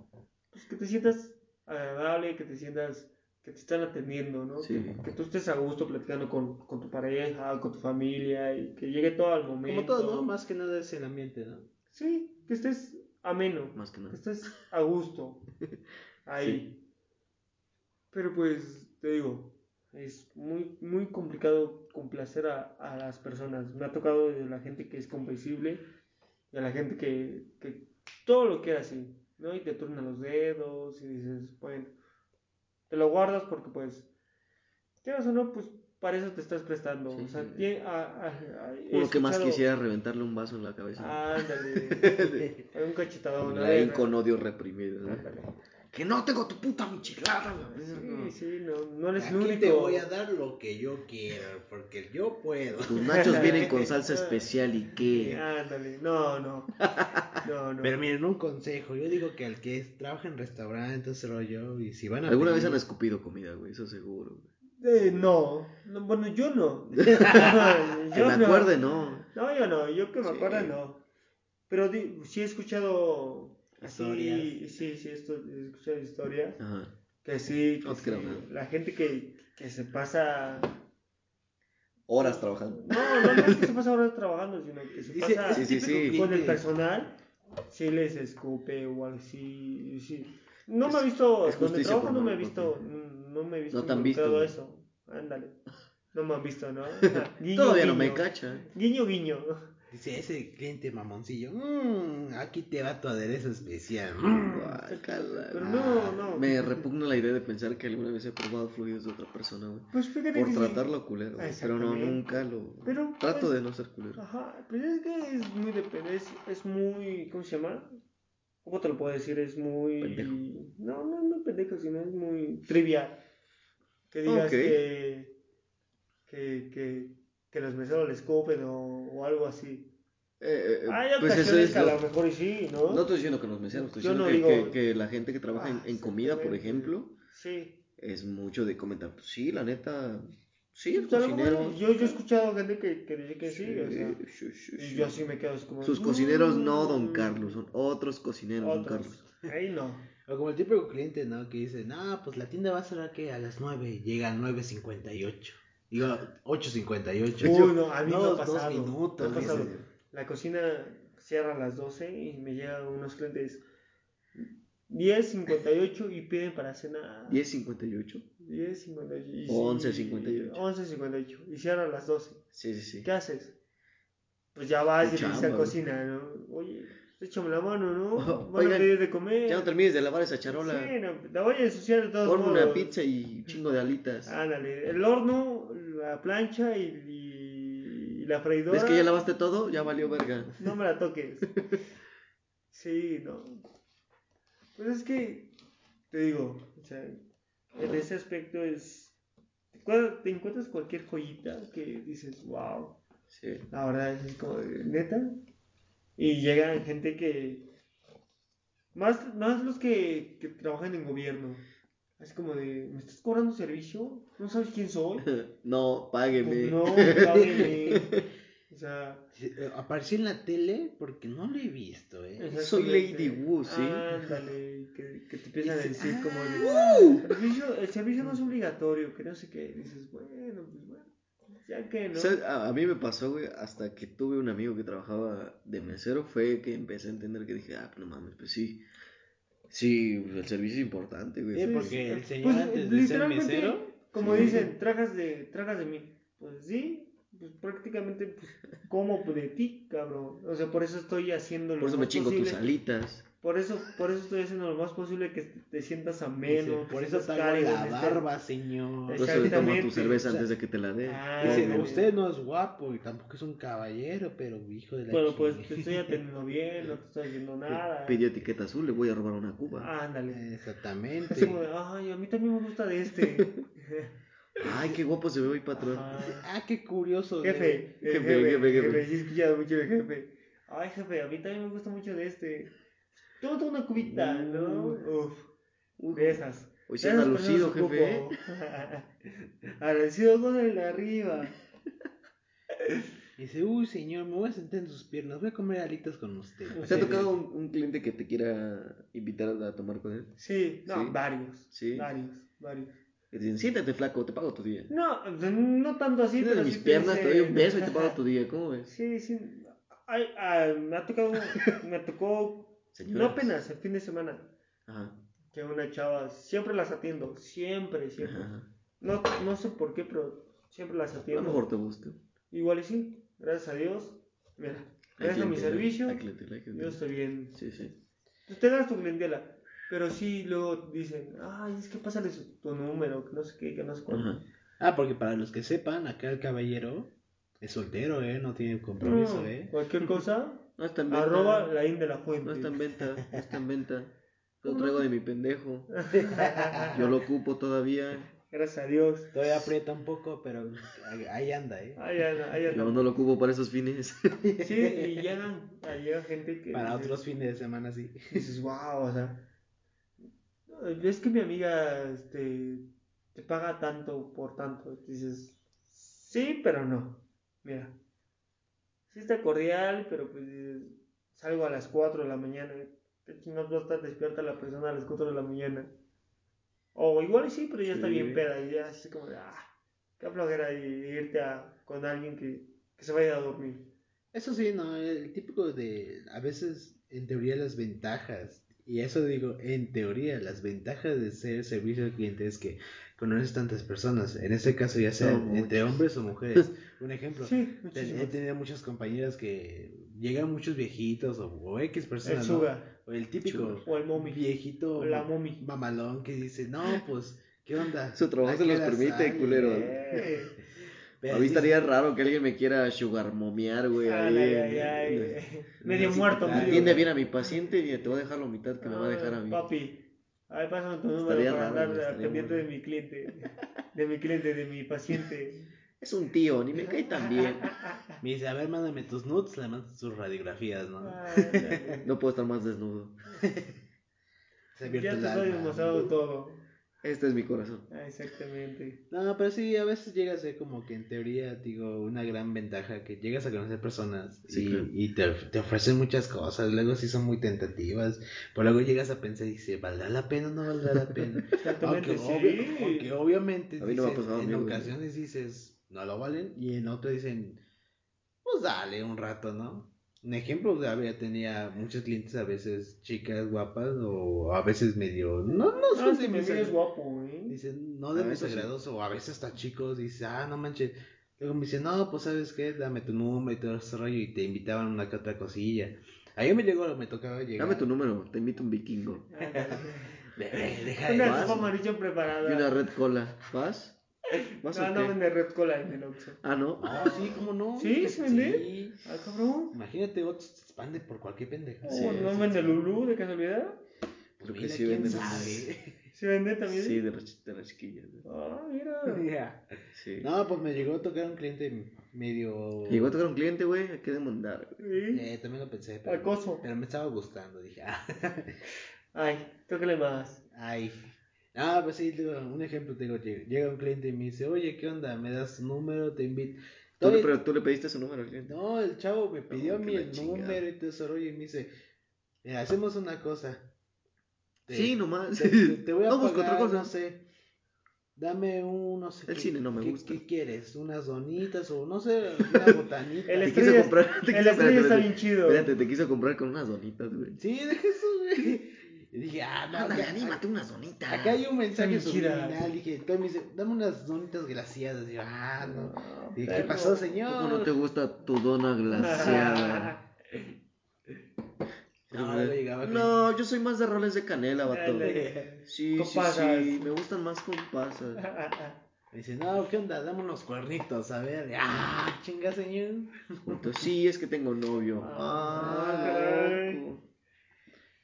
S2: pues que te sientas agradable, que te sientas que te están atendiendo, ¿no?
S1: Sí.
S2: Que, que tú estés a gusto platicando con, con tu pareja, con tu familia y que llegue todo al momento.
S3: Como todo, ¿no? Más que nada es el ambiente, ¿no?
S2: Sí, que estés ameno,
S1: Más que
S2: que
S1: nada.
S2: estés a gusto ahí. Pero pues te digo, es muy, muy complicado complacer a, a las personas. Me ha tocado de la gente que es comprensible y a la gente que, que todo lo quiere así, ¿no? Y te turnan los dedos y dices, bueno, te lo guardas porque pues, quieras o no, pues para eso te estás prestando.
S1: Sí,
S2: o sea,
S1: sí.
S2: tie- a- a- a- he
S1: Uno que más quisiera reventarle un vaso en la cabeza.
S2: Ándale, un cachetadón.
S1: Y
S2: a
S1: ahí
S2: ver,
S1: con odio reprimido. ¿no? Que no tengo tu puta michelada.
S2: Sí, sí, no, no eres el
S3: Aquí
S2: único.
S3: te voy a dar lo que yo quiero, porque yo puedo.
S1: Tus nachos vienen con salsa especial y qué.
S2: Ándale, no, no. No, no.
S3: Pero miren, un consejo, yo digo que al que es- trabaja en restaurantes, rollo, y si van a
S1: Alguna vez han escupido comida, güey, eso seguro. güey.
S2: Eh, no. no, bueno, yo no. yo
S1: Que me acuerde, no.
S2: No, yo no, yo que me
S1: Sí.
S2: acuerdo no. Pero sí he escuchado
S3: Historias.
S2: sí, sí, esto, he escuchado historias
S1: Ajá.
S2: que sí, que
S1: No
S2: sí, la gente que, que se pasa
S1: Horas trabajando.
S2: No, no, no es que se pasa horas trabajando, sino que se pasa
S1: Sí, sí, sí.
S2: con el personal, si les escupe o algo así. sí. No me
S1: Es-
S2: ha visto,
S1: es
S2: donde trabajo no me he visto, no me he visto
S1: No te han
S2: involucrado
S1: visto.
S2: eso. Ándale. No me han visto, ¿no? Guiño,
S1: Todavía no me
S2: guiño.
S1: cacha.
S2: Guiño, guiño.
S3: Dice ese cliente mamoncillo, "Mm, aquí te va tu aderezo especial. Mm".
S1: Guácala.
S2: Pero no, no.
S1: Me repugna la idea de pensar que alguna vez he probado fluidos de otra persona, güey.
S2: Pues fíjate
S1: Por
S2: que sí.
S1: tratarlo culero, güey, pero no, nunca lo...
S2: Pero,
S1: Trato
S2: pues,
S1: de no ser culero.
S2: Ajá, pero es que es muy depende, es, es muy, ¿cómo se llama? ¿Cómo te lo puedo decir? Es muy...
S1: Pendejo.
S2: No, no, no pendejo, sino es muy trivial. Que digas que, que, que, que los meseros les copen o, o algo así.
S1: Eh, eh,
S2: Hay
S1: pues eso es
S2: que a
S1: lo-
S2: mejor y sí, ¿no?
S1: No estoy diciendo que los meseros, estoy
S2: Yo
S1: diciendo
S2: no
S1: que,
S2: digo-
S1: que- que la gente que trabaja en,
S2: Ah,
S1: en comida, por ejemplo,
S2: Sí.
S1: es mucho de comentar. Pues sí, la neta, sí, el
S2: Pues
S1: cocinero.
S2: yo, yo he escuchado gente que, que dice que sí, o sea,
S1: sí, sí,
S2: y
S1: sí.
S2: yo así me quedo como...
S1: Sus cocineros no, don
S2: "Mm".
S1: Carlos, son otros cocineros, don. Carlos.
S2: Ahí no.
S3: O como el típico cliente, ¿no? Que dice, no, pues la tienda va a cerrar que a las 9, llega a 9.58. Digo, 8.58.
S2: Uy, no, a mí me ha
S3: Dos-
S2: pasado.
S3: dos minutos.
S2: me ha pasado. La cocina cierra a las 12 y me llegan unos clientes 10.58 y piden para cenar
S1: 10.58.
S2: 10.58 y
S1: O
S2: sí,
S1: 11.58.
S2: 11.58 y cierra a las 12.
S1: Sí, sí, sí.
S2: ¿Qué haces? Pues ya vas
S1: Tu
S2: y a
S1: güey.
S2: cocina, ¿no? Oye, échame la mano, ¿no? Van
S1: Oigan,
S2: a pedir de comer.
S1: Ya no termines de lavar esa charola.
S2: Sí, no, la voy a ensuciar de todos
S1: Ponme
S2: modos.
S1: una pizza y chingo de alitas.
S2: Ándale, el horno, la plancha y, y- y la freidora.
S1: ¿Ves que ya lavaste todo? Ya valió verga.
S2: No me la toques. Sí, no. Pues es que, te digo, o sea, en ese aspecto es. Te encuentras- te encuentras cualquier joyita que dices, wow,
S1: Sí.
S2: la verdad es como neta. Y llegan gente que. Más, más los que, que trabajan en gobierno. Así como de, ¿me estás cobrando servicio? ¿No sabes quién soy?
S1: No, págueme.
S2: Pues no, págueme. sea,
S3: Sí, eh, Apareció en la tele porque no lo he visto, ¿eh?
S1: Soy. Lady Wu, ¿sí?
S2: Ándale, que, que te empiezan a decir como de,
S3: "Ah".
S2: el servicio, el servicio no es obligatorio, que no sé qué. Dices, bueno, pues bueno, ya que no.
S1: ¿Sabes? A, a mí me pasó, güey, hasta que tuve un amigo que trabajaba de mesero, fue que empecé a entender que dije, ah, no mames, pues sí. Sí, pues el servicio es importante, güey.
S3: Sí,
S1: Pues,
S3: porque el
S2: Pues,
S3: señor antes de ser
S2: literalmente,
S3: mesero.
S2: Como
S1: Sí.
S2: dicen, tragas de, tragas de mí. Pues sí, pues prácticamente pues, como de ti, cabrón. O sea, por eso estoy haciendo lo
S1: Por eso me chingo tus
S2: posible.
S1: alitas.
S2: Por eso, por eso estoy haciendo lo más posible que te, sientas
S3: dice,
S2: ameno.
S3: por
S2: te
S3: eso
S2: sientas
S3: te hago
S2: cálido
S3: la
S2: este-
S3: barba, señor.
S1: Por eso le tomo
S2: Exactamente.
S1: tu cerveza
S3: O sea,
S1: antes de que te la dé.
S2: Ah,
S3: Dice, usted no es guapo y tampoco es un caballero, pero hijo de la
S2: Bueno, pues
S3: chingada".
S2: te estoy atendiendo bien, no te estoy haciendo nada.
S1: Pidió etiqueta azul, le voy a robar una cuba.
S2: Ándale.
S3: Exactamente.
S2: Así como de, ay, a mí también me gusta de este.
S1: Ay, qué guapo se ve hoy, patrón.
S3: Ah, qué curioso.
S2: Jefe,
S1: Jefe,
S2: jefe,
S1: jefe, jefe.
S2: jefe, sí he escuchado mucho de jefe. Ay, jefe, a mí también me gusta mucho de este. Toma una cubita, ¿no? Uf,
S1: Uy,
S2: de esas.
S1: Hoy se anda
S2: esas personas
S1: lucido,
S2: ocupo.
S1: jefe. ¿eh?
S2: Alucido con el de arriba.
S3: Y dice, uy, señor, me voy a sentar en sus piernas, voy a comer alitas con usted.
S1: ¿Te ha tocado un, un cliente que te quiera invitar a tomar con él?
S2: Sí, no,
S1: Sí.
S2: varios.
S1: Sí.
S2: Varios, varios.
S1: Que te dicen, siéntate flaco, te pago tu día.
S2: No, no tanto así,
S1: Tienes
S2: pero
S1: mis
S2: sí te
S1: piernas, te doy un beso y te pago tu día. ¿Cómo ves?
S2: Sí, sí. Ay, ah, me ha tocado, me tocó,
S1: Señoras.
S2: no apenas, el fin de semana,
S1: Ajá.
S2: que una chava, siempre las atiendo, siempre, siempre.
S1: Ajá.
S2: No, no sé por qué, pero siempre las
S1: A lo
S2: atiendo.
S1: mejor te gusta.
S2: Igual y sí, gracias a Dios. Mira, gracias a mi servicio, yo estoy bien.
S1: Sí, sí.
S2: Pues te das tu clientela, pero sí luego dicen, ay, es que pásale su- tu número, que no sé qué, que no sé cuánto.
S1: Ajá.
S3: Ah, porque para los que sepan, acá el caballero es soltero, ¿eh? No tiene compromiso,
S2: No,
S3: ¿eh?
S2: Cualquier cosa,
S1: No está en venta.
S2: arroba la in de la fuente.
S1: No está en venta. No está en venta. Lo
S2: ¿Cómo
S1: traigo de mi pendejo. Yo lo ocupo todavía.
S2: Gracias a Dios.
S3: Todavía aprieta un poco, pero ahí- anda, ¿eh?
S2: Ahí anda, ahí anda.
S1: Yo no lo ocupo para esos fines.
S2: Sí, y llegan, ahí llega gente que.
S3: Para otros fines de semana, sí.
S2: Dices, wow, o sea. Es que mi amiga este, te paga tanto por tanto. Dices, sí, pero no. Mira, sí está cordial, pero pues salgo a las 4 de la mañana. ¿Qué chingados va a estar despierta la persona a las 4 de la mañana? O igual sí, pero ya está bien peda. Y ya así como de, ah, qué flojera irte a, con alguien que, que se vaya a dormir.
S3: Eso sí, no, el típico de, a veces, en teoría, las ventajas, y eso digo, en teoría, las ventajas de ser servicio al cliente es que conoces tantas personas, en este caso ya sea
S1: No,
S3: entre hombres o mujeres. Un ejemplo,
S2: Sí,
S3: he tenido muchas compañeras que llegan muchos viejitos o, o X
S2: El
S3: personas, ¿no?
S2: sugar.
S3: O el típico
S1: Sugar.
S2: O el mommy.
S3: viejito
S2: O la mommy.
S3: mamalón que dice, no, pues, ¿qué onda?
S1: Su trabajo
S3: ¿A
S1: se los permite,
S3: sale?"
S1: culero.
S2: Eh.
S3: Pero
S1: A mí estaría raro que alguien me quiera sugar momear, güey.
S2: Ay,
S1: ahí
S2: ay, ay, Medio muerto,
S1: Atiende bien a mi paciente y te voy a dejar la mitad que me va a dejar a mí.
S2: Papi, ahí pásame tu número
S1: Estaría
S2: para
S1: raro,
S2: andar
S1: bueno.
S2: de mi cliente. De mi cliente, de mi paciente.
S1: Es un tío, ni me cae tan bien.
S3: Me dice, a ver, mándame tus nudes, le mandas tus radiografías, ¿no?
S2: Ándale.
S1: No puedo estar más desnudo.
S3: Se
S2: ya te estoy
S3: alma.
S2: demostrado todo.
S1: Este es mi corazón.
S2: Ah, exactamente.
S3: No, pero sí, a veces llega a ser como que en teoría, digo, una gran ventaja que llegas a conocer personas
S1: Sí,
S3: y,
S1: claro.
S3: y te, te ofrecen muchas cosas, luego sí son muy tentativas, pero luego llegas a pensar y dices, ¿valdrá la pena o no valdrá la pena?
S2: Exactamente,
S3: aunque,
S2: sí.
S3: obvia- aunque obviamente
S1: A mí no me ha
S3: dices-
S1: pasado a mí,
S3: en ocasiones dices, no lo valen, y en otras dicen, pues dale un rato, ¿no? Un ejemplo, o sea, había tenía muchos clientes a veces chicas guapas o a veces medio, no, no
S2: amigo es
S3: ag-
S2: guapo, ¿eh?
S3: Dicen, no de
S1: Ah,
S3: mis
S1: sí.
S3: o a veces hasta chicos, dice, ah, no manches. Luego me dicen, no, pues sabes qué, dame tu número y todo ese rollo, y te invitaban una que otra cosilla. A mí me llegó, me tocaba llegar.
S1: Dame tu número, te invito un vikingo.
S3: Bebé, deja de
S2: Una sopa maruchan preparada.
S1: Y una red cola. ¿Vas? ¿Vas
S2: No, no
S1: qué?
S2: vende red cola en el Oxxo.
S1: Ah, ¿no?
S3: No, sí, ¿cómo no?
S2: ¿Sí? ¿Se vende?
S3: Sí.
S2: Ah, cabrón.
S3: Imagínate, otros se expande por cualquier pendeja.
S2: Oh,
S1: Sí,
S2: ¿No
S3: se
S2: vende. Lulú de casualidad?
S3: Pues
S1: Creo que
S3: mira,
S1: sí
S3: quién
S1: venden
S3: sabe.
S2: ¿Se vende también?
S1: Sí, de las, de las chiquillas.
S2: Ah, mira.
S3: Ya.
S1: Sí.
S3: No, pues me llegó a tocar un cliente medio...
S1: Llegó a tocar un cliente, güey, hay que demandar. güey.
S2: Sí.
S3: Eh, también lo pensé, pero,
S2: Acoso.
S3: pero me estaba gustando, dije, ah.
S2: Ay, tócale más.
S3: Ay. Ah, pues sí, digo, un ejemplo, te digo, llega un cliente y me dice, oye, ¿qué onda? ¿Me das tu número? Te invito.
S1: Tú le-
S3: Todavía-
S1: pero tú le pediste su número al cliente.
S3: No, el chavo me pidió a mí el número y todo rollo y me dice, mira, hacemos una cosa. Te-
S1: Sí, nomás.
S3: te, te- te voy a
S1: No busco
S3: pagar,
S1: otra cosa.
S3: no sé, dame un, no sé
S1: El
S3: qué,
S1: cine no me
S3: qué-
S1: gusta.
S3: ¿Qué quieres? ¿Unas donitas o no sé, una botanita?
S2: El
S1: Te quiso comprar. Te
S2: el
S1: quiso,
S2: está
S1: espérate.
S2: bien chido.
S1: Espérate, te quiso comprar con unas donitas, güey.
S3: Sí, deja eso, güey. Y dije, ah, no,
S1: Ándale,
S3: acá,
S1: anímate unas donitas.
S3: acá hay un mensaje subliminal. Dije, me dice, dame unas donitas glaciadas. Y yo, ah, no.
S2: No,
S3: Dije, ¿qué pasó, señor?
S1: ¿Cómo no te gusta tu dona glaseada?
S3: No, llegaba.
S1: No, yo soy más de roles de canela, vato. Sí,
S2: Con
S1: sí,
S2: pasas.
S1: sí. Me gustan más con pasas.
S3: Me dice, no, ¿qué onda? Dame unos cuernitos, a ver. Ah, chinga, señor.
S1: Entonces, sí, es que tengo novio. Ah, loco.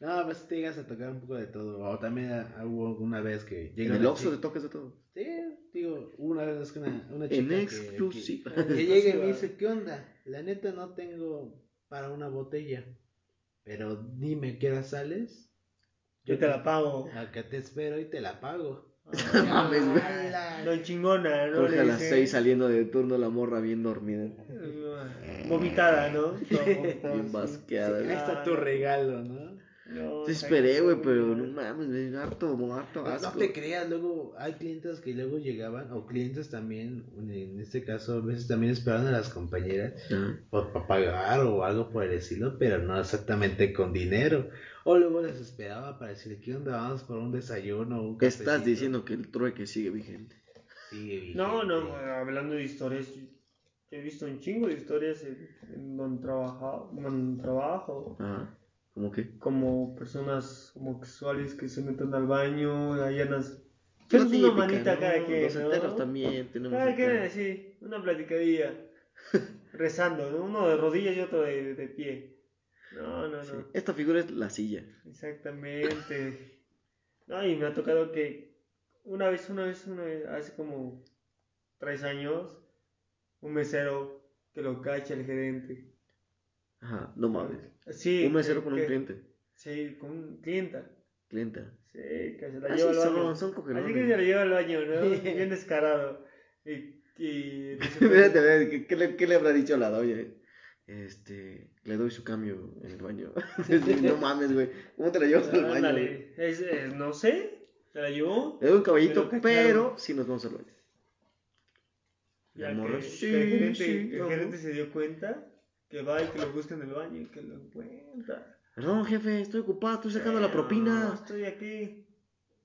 S3: No, pues te llegas a tocar un poco de todo. O también ah, hubo una vez que
S1: En
S3: llega
S1: el
S3: una
S1: Oxxo te tocas de todo.
S3: Sí, digo, una vez que una, una
S1: En
S3: chica que-
S1: exclusiva.
S3: Que, que llega y me dice, ¿qué onda? La neta no tengo para una botella. Pero dime, ¿qué hora sales?
S2: Yo te la pago.
S3: Acá te espero y te la pago.
S1: No mames, güey.
S2: No chingona, ¿no?
S1: Jorge
S2: Le
S1: a las
S2: dice.
S1: 6 saliendo de turno, la morra bien dormida.
S2: Vomitada, ¿no?
S1: Bien
S2: sí.
S1: basqueada.
S3: Ahí está tu regalo, ¿no?
S2: No,
S1: Te esperé, güey, pero no
S2: no
S1: mames, güey, harto, harto
S3: No, no
S1: asco.
S3: te creas, luego hay clientes que luego llegaban, o clientes también, en este caso, a veces también esperaban a las compañeras por, para pagar o algo por el estilo, pero no exactamente con dinero. O luego les esperaba para decirle, ¿qué onda? Vamos por un desayuno, un
S1: Estás
S3: cafecito".
S1: diciendo que el trueque sigue vigente.
S3: Sigue vigente.
S2: No, no, hablando de historias, he visto un chingo de historias en, en donde, trabaja, donde trabajo,
S1: Ajá. ¿Cómo que?
S2: como personas homosexuales que se meten al baño, allanas.
S1: La
S2: Echamos una manita
S1: ¿no?
S2: cada quien,
S1: Los
S2: ¿no?
S1: también tenemos
S2: Cada
S1: acá.
S2: quien, sí, una platicadilla, rezando, ¿no? uno de rodillas y otro de, de pie. No, no, no.
S1: Sí. Esta figura es la silla.
S2: Exactamente. No, y me ha tocado que una vez, una vez, una vez, hace como tres años, un mesero que lo cacha el gerente.
S1: Ajá, no mames.
S2: Sí.
S1: Un mesero
S2: que-
S1: con un cliente.
S2: Sí, con un clienta.
S1: Clienta.
S2: Sí, que se la
S1: Así
S2: lleva al
S1: son,
S2: baño.
S1: son
S2: Así
S1: cogelones.
S2: que se la lleva al baño, ¿no? Bien descarado. Y, y
S1: ¿qué, qué le, qué le habrá dicho a la doña? Este, le doy su cambio en el baño. no mames, güey. ¿Cómo te la llevas al baño?
S2: Ándale. Es, es- no sé, se la llevó.
S1: Le doy un caballito, pero sí nos vamos al baño.
S2: Ya
S1: La morra,
S2: que,
S1: sí,
S2: que el, gerente,
S1: sí,
S2: el gerente se dio cuenta que va y que lo busca en el baño y que lo encuentra.
S1: Perdón, jefe, estoy ocupado, estoy sacando la
S2: No,
S1: propina.
S2: estoy aquí,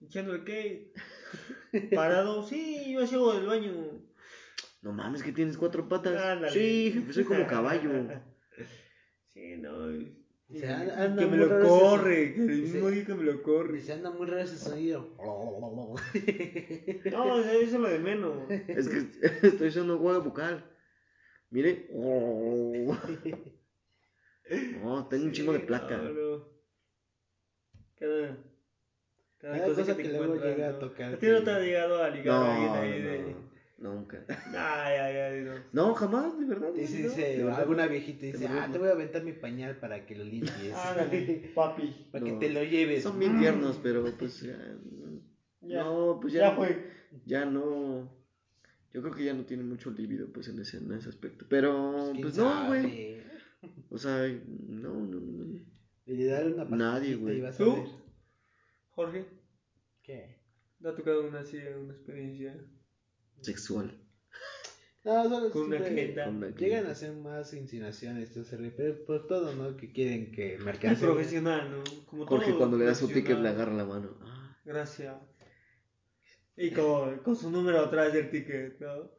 S2: echando el cake. Parado, sí, yo llego del baño.
S1: No mames, que tienes cuatro patas.
S2: Ándale.
S1: Sí, jefe, soy como caballo.
S2: Sí, no. y- y-
S3: anda-
S2: y
S3: anda
S2: que me lo corre, que el mismo día que me lo corre.
S3: Dice, anda muy raro ese sonido.
S2: No, eso es lo de menos.
S1: Es que estoy haciendo un juego Mire. No, tengo un chingo de
S2: Sí,
S1: placa.
S2: no, no. Cada, cada,
S3: Cada
S2: cosa,
S3: cosa
S2: que,
S3: que luego llega a
S2: ¿no?
S3: tocar
S2: ¿A ti no te ha llegado a ligar
S1: No,
S2: a alguien
S1: no,
S2: ahí de.?
S1: no, nunca.
S2: Ay, ay, ay, no.
S1: No, jamás, de verdad.
S3: Alguna viejita dice, ah, te voy a aventar mi pañal para que lo limpies.
S2: Ándale, papi.
S3: para que te lo lleves.
S1: Son bien tiernos, pero pues ya.
S2: Ya,
S1: No, pues ya.
S2: ya fue.
S1: Ya no. Yo creo que ya no tienen mucho líbido, pues en ese, en ese aspecto. Pero,
S3: ¿Quién
S1: pues no, güey. O sea, no, no, no. no.
S3: Y le darle una
S1: Nadie, güey.
S2: ¿Tú?
S3: ver.
S2: Jorge,
S3: ¿Qué?
S2: ¿te ha tocado una así, una experiencia?
S1: Sexual.
S3: No, solo
S2: Con una clienta.
S3: Llegan a hacer más insinuaciones, rollo, pero por todo, ¿no? Que quieren que
S2: Es
S3: marcarse.
S2: profesional, ¿no? Como
S1: Jorge,
S2: todo
S1: cuando le da su ticket, le agarra la mano. Ah,
S2: Gracias. Y con, con su número atrás del ticket, ¿no?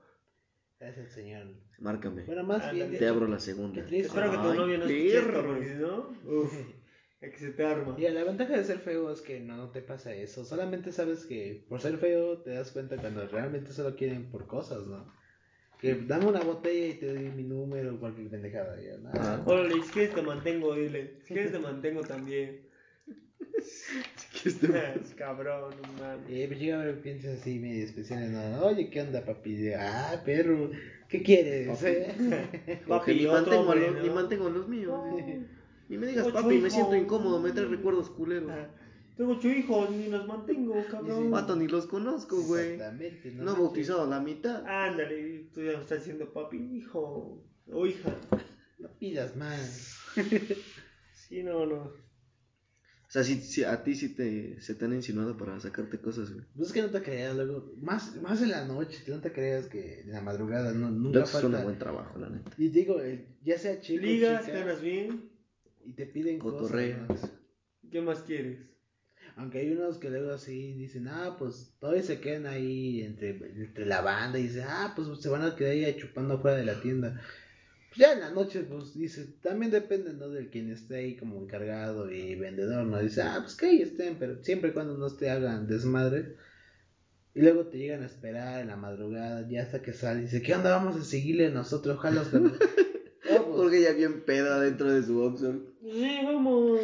S3: Es el señor.
S1: márcame.
S3: Bueno, más
S2: Ándale.
S3: bien.
S1: Te abro la segunda.
S3: Qué triste.
S2: Espero que tu
S1: Ay,
S2: novio no escuche esto,
S1: perro.
S2: porque si no, uff, es que se te arma.
S3: Mira, la ventaja de ser feo es que no, no te pasa eso. Solamente sabes que por ser feo te das cuenta cuando realmente solo quieren por cosas, ¿no? Que dame una botella y te doy mi número o cualquier pendejada. Ya, nada.
S1: Ah.
S2: Órale, si quieres te mantengo, dile. Si quieres te mantengo también. Es cabrón, no mames.
S3: Eh, pues llega a ver piensas así medio especiales, ¿no? Oye, ¿qué onda, papi? Yo, ah, perro, ¿qué quieres?
S1: Papi.
S3: eh?
S1: Jorge, ni, mantengo
S2: hombre,
S1: los,
S2: ¿no?
S1: ni mantengo los míos.
S2: No.
S1: Ni me digas, papi, me siento incómodo, me trae recuerdos culeros.
S2: Tengo ocho hijos, ni los mantengo, cabrón.
S1: Vato, ni los conozco, güey.
S3: Exactamente.
S1: No he
S3: manches.
S1: bautizado a la mitad.
S2: Ándale, tú ya me estás diciendo papi, hijo o hija.
S3: No pidas más.
S2: Sí, no, no.
S1: O sea, si, si a ti sí te, se te han insinuado para sacarte cosas, güey.
S3: Pues es que no te creas, luego, más, más en la noche, no te creas que en la madrugada, no, nunca
S1: Luego es un
S3: falta.
S1: buen trabajo, la neta.
S3: Y digo, el- ya sea chico
S2: Ligas,
S3: chica,
S2: ganas bien.
S3: y te piden
S1: Cotorreas.
S3: cosas. ¿no?
S2: ¿Qué más quieres?
S3: Aunque hay unos que luego así dicen, ah, pues todavía se quedan ahí entre, entre la banda y dicen, ah, pues se van a quedar ahí chupando afuera de la tienda. Pues ya en la noche, pues dice, también depende, ¿no? Del quien esté ahí como encargado y vendedor, ¿no? Dice, ah, pues que ahí estén, pero siempre y cuando no te hagan desmadre. Y luego te llegan a esperar en la madrugada, ya hasta que sale, y dice, ¿qué onda? Vamos a seguirle nosotros, ojalá. Pues,
S1: Porque ya bien peda dentro de su boxer.
S2: Sí, vamos.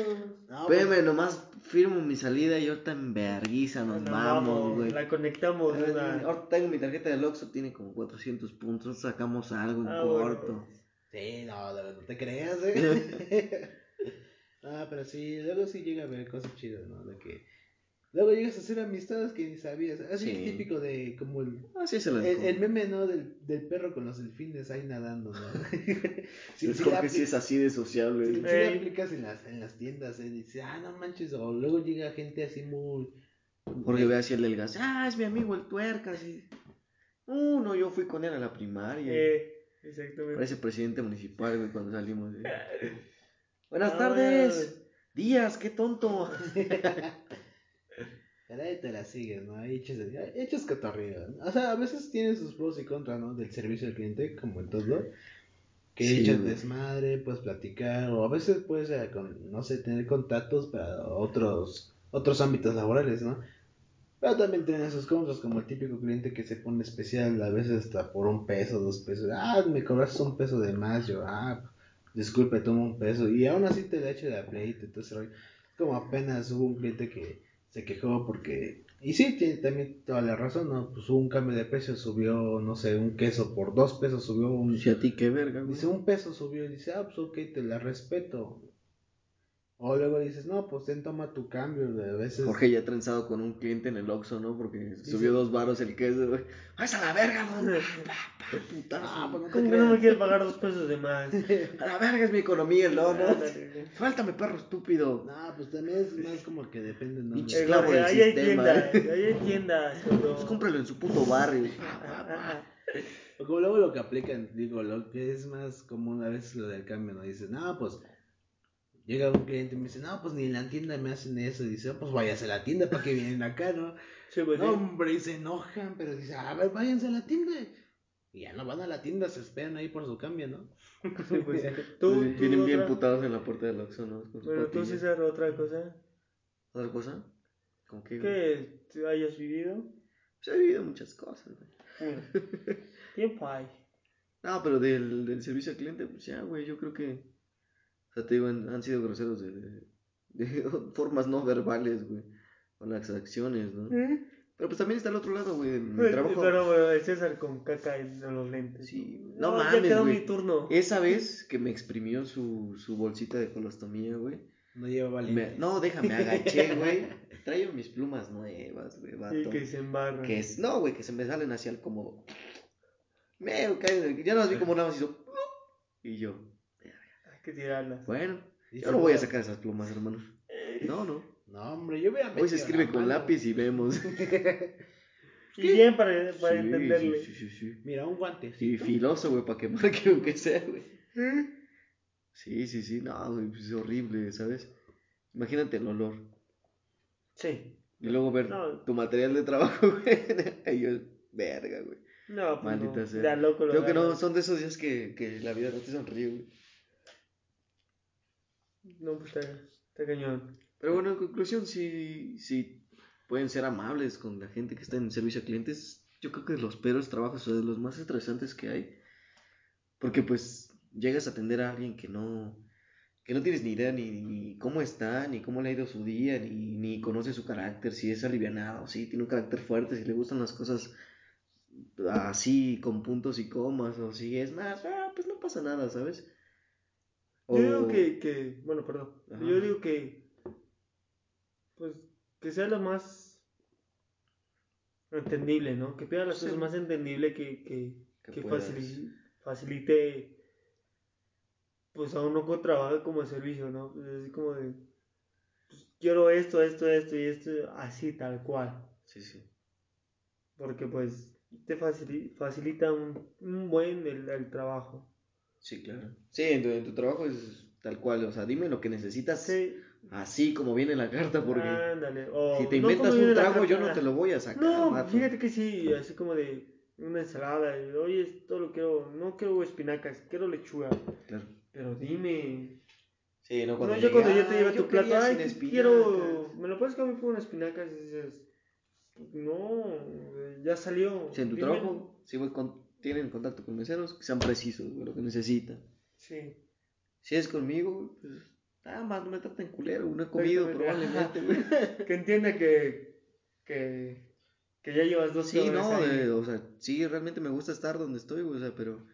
S3: no, pues,
S1: nomás firmo mi salida y ahorita en verguiza nos vamos, güey.
S2: La conectamos. Una-
S1: Ahorita tengo mi tarjeta del Oxxo, tiene como 400 puntos, sacamos algo en
S2: Ah, bueno.
S3: Sí, no, no, no te creas, ¿eh? ah, pero sí, luego sí llega a ver cosas chidas, ¿no? De que luego llegas a hacer amistades que ni sabías. Así
S1: Sí.
S3: es típico de como el,
S1: Así se lo
S3: el, el meme, ¿no? Del, del perro con los delfines ahí nadando, ¿no? sí, sí, la
S1: Jorge sí es así de sociable.
S3: sí la aplicas en las, en las tiendas, ¿eh? Dice, ah, no manches, o luego llega gente así muy...
S1: Jorge ve así el del gas. Ah, es mi amigo el tuerca, así. Uh, no, yo fui con él a la primaria.
S2: Eh, exactamente.
S1: Parece presidente municipal, güey, cuando salimos. güey. Buenas tardes. Díaz, qué tonto.
S3: Pero ahí te la sigues, ¿no? Ahí echas, ahí echas cotorreo. O sea, a veces tiene sus pros y contras, ¿no? Del servicio al cliente, como en todo. Que
S1: Sí,
S3: echas
S1: güey.
S3: desmadre, puedes platicar, o a veces puedes, eh, con, no sé, tener contactos para otros, otros ámbitos laborales, ¿no? Pero también tiene sus contras, como el típico cliente que se pone especial, a veces hasta por un peso, dos pesos. Ah, me cobraste un peso de más, yo, ah, disculpe, tomo un peso. Y aún así te la echo de pleito, entonces, como apenas hubo un cliente que se quejó porque y sí tiene también toda la razón no pues hubo un cambio de precio subió no sé un queso por dos pesos subió un
S1: Dice a ti qué verga, güey.
S3: dice un peso subió y dice ah pues ok te la respeto o luego dices no pues ten toma tu cambio a veces
S1: Jorge ya trenzado con un cliente en el Oxxo, ¿no? Porque subió dos varos el queso, güey. ¡Ay, a la verga, no! Putazo.
S3: ah pues no te
S2: ¿Cómo que
S3: creas.
S2: no me quiere pagar dos pesos de más?
S1: A la verga es mi economía, no, no.
S2: Ándale, güey.
S1: Suéltame, perro estúpido.
S3: no pues también es más como que depende no
S1: Pinche Esclavo del
S2: ahí hay tiendas,
S1: eh.
S2: ahí hay tiendas.
S1: Pues cómpralo en su puto barrio.
S3: O como luego lo que aplican, digo, lo que es más común a veces lo del cambio, ¿no? Dice, no, pues llega un cliente y me dice, no, pues ni en la tienda me hacen eso. Y dice, "Oh, pues váyase a la tienda para que vienen acá, ¿no?
S2: Sí, pues
S3: no, hombre, y se enojan, pero dice, a ver, váyanse a la tienda. Y ya no van a la tienda, se esperan ahí por su cambio, ¿no?
S2: Sí, pues sí. Tú,
S1: Vienen- bien
S2: otra-
S1: putados en la puerta del Oxxo, ¿no?
S2: Bueno, tú. César, otra cosa.
S1: ¿Otra cosa? ¿Con qué?
S2: tú hayas vivido.
S1: Pues he vivido muchas cosas, güey.
S2: Tiempo hay.
S1: No, pero del, del servicio al cliente, pues ya, güey, yo creo que. O sea, te digo, han, sido groseros de, de, de formas no verbales, güey. Con las acciones, ¿no? Pero pues también está el otro lado, güey. En mi
S2: Pero,
S1: trabajo.
S2: pero el César con caca en los lentes.
S1: Sí.
S2: No,
S1: no,
S2: ya
S1: mames,
S2: quedó
S1: güey.
S2: mi turno.
S1: Esa vez que me exprimió su, su bolsita de colostomía, güey.
S3: No lleva
S1: me-
S3: valiente.
S1: no, déjame, agaché, güey. Traigo mis plumas nuevas, güey, vato.
S2: Y que se embarra.
S1: Que es, no, güey, que se me salen hacia el cómodo. Me caen, ya no las vi como nada más hizo. Y yo,
S2: que tirarlas.
S1: bueno, yo no voy a
S3: "Bueno,
S1: sacar esas plumas, hermano. No, no.
S3: No, hombre, yo hubiera
S1: Hoy se escribe con
S3: mano.
S1: lápiz y vemos.
S2: Y bien para, para
S1: Sí,
S2: entenderle.
S1: Sí, sí, sí, sí.
S3: Mira, un guante.
S1: Sí, filoso, güey, para que marque aunque sea, güey. Sí, sí, sí, no, güey, pues es horrible, ¿sabes? Imagínate el olor.
S2: Sí.
S1: Y luego ver
S2: No.
S1: tu material de trabajo, güey. Y yo, verga, güey.
S2: No, pues
S1: Maldita
S2: no.
S1: sea.
S2: Ya loco lo
S1: Creo que no, son de esos días que, que la vida no te sonríe, güey.
S2: No, pues está, está cañón.
S1: Pero bueno, en conclusión, sí, sí pueden ser amables con la gente que está en servicio a clientes. Yo creo que los peores trabajos o de los más estresantes que hay. Porque pues llegas a atender a alguien que no, que no tienes ni idea ni, ni cómo está, ni cómo le ha ido su día, ni, ni conoce su carácter, si es alivianado, si tiene un carácter fuerte, si le gustan las cosas así, con puntos y comas, o si es más, ah, pues no pasa nada, ¿sabes?
S2: Yo digo que, que, bueno, perdón.
S1: Ajá.
S2: Yo digo que, pues, que sea lo más entendible, ¿no? Que pida las
S1: Sí.
S2: cosas más entendible que, que,
S1: Que
S2: que
S1: puedas.
S2: facili- facilite pues a uno que trabaja como servicio, ¿no? Pues así como de pues, quiero esto, esto, esto y esto, así tal cual.
S1: Sí, sí.
S2: Porque pues te facili- facilita un, un buen el, el trabajo.
S1: Sí, claro. Sí, en tu, en tu trabajo es tal cual. O sea, dime lo que necesitas
S2: Sí,
S1: así como viene la carta, porque
S2: ándale. O,
S1: si te
S2: no
S1: inventas un trago, yo no te lo voy a sacar,
S2: No,
S1: mato.
S2: fíjate que sí, así como de una ensalada. y, Oye, esto lo quiero, no quiero espinacas, quiero lechuga.
S1: Claro.
S2: Pero dime.
S1: Sí, no
S2: No,
S1: cuando
S2: yo cuando yo
S1: "Ah,
S2: te llevo tu plato, ay,
S1: sin
S2: que
S1: espinacas".
S2: quiero. ¿Me lo puedes cambiar por unas espinacas? Y dices, no, ya salió.
S1: Si en tu
S2: dime".
S1: trabajo, si voy con, tienen contacto con meseros, que sean precisos, güey, lo que necesitan.
S2: Sí.
S1: Si es conmigo, pues nada más no me traten culero, no he comido probablemente, güey.
S2: Que entienda que, que, que ya llevas dos
S1: Sí, no, de- o sea, sí, realmente me gusta estar donde estoy, güey, o sea, pero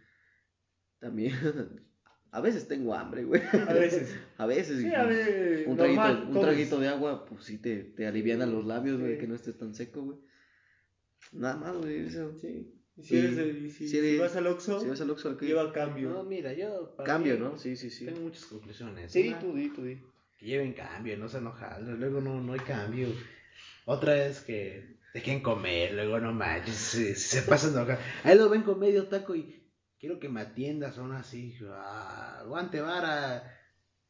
S1: también a veces tengo hambre, güey.
S2: A veces.
S1: A veces.
S2: Sí, a ver,
S1: un
S2: normal,
S1: traguito, un traguito de agua, pues sí te, te aliviana los labios, güey,
S2: Sí.
S1: que no estés tan seco, güey. Nada más, güey, eso.
S2: Sí. Y si,
S1: Y
S2: eres de- y si,
S1: si eres-
S2: si vas al Oxxo,
S1: Si vas al Oxxo, ¿al qué?
S2: lleva cambio.
S3: No, mira, yo. para
S1: Cambio,
S3: mí,
S1: ¿no? Sí, sí, sí.
S3: Tengo muchas conclusiones.
S1: Sí,
S3: Una,
S1: tú di, tú di.
S3: Que lleven cambio, no se enojan. Luego no, no hay cambio. Otra es que dejen comer, luego no manches, se, se pasan de enojar. Ahí lo ven con medio taco y quiero que me atiendas aún así. Ah, aguante vara,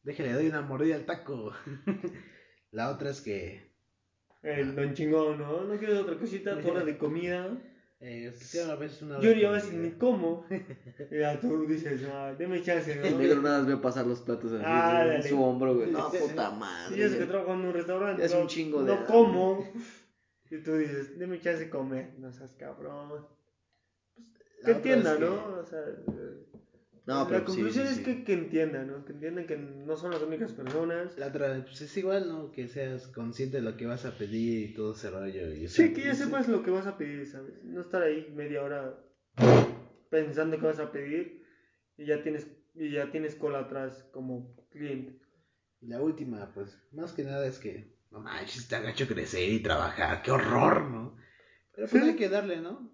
S3: déjale, doy una mordida al taco. La otra es que
S2: El don chingón, ¿no? No quieres otra cosita, tu hora de comida.
S3: Eh, a veces una
S2: Yo
S3: de
S2: ni a veces
S3: comida.
S2: ni como. Y ya tú dices, ah, deme chance, ¿no?
S1: El negro nada más ve pasar los platos así,
S2: Ah,
S1: en su hombro, güey. No, puta
S2: Si
S1: madre.
S2: yo es que trabajo en un restaurante,
S1: Ya es
S2: no,
S1: un chingo de
S2: no como. Y tú dices, deme chance de comer. No seas cabrón.
S3: La
S2: Que
S3: es
S2: entienda,
S3: que-
S2: ¿no? O sea,
S1: No,
S2: la
S1: pero sí,
S2: conclusión
S1: sí,
S2: es
S1: sí.
S2: Que, que entiendan, ¿no? Que entiendan que no son las únicas personas.
S3: La otra, pues es igual, ¿no? Que seas consciente de lo que vas a pedir y todo ese rollo. Y,
S2: Sí,
S3: sea,
S2: que ya sepas lo que vas a pedir, ¿sabes? No estar ahí media hora pensando que vas a pedir y ya tienes y ya tienes cola atrás como cliente.
S3: Y la última, pues, más que nada es que, no manches, te agacho crecer y trabajar, qué horror, ¿no? Pero pues hay que darle, ¿no?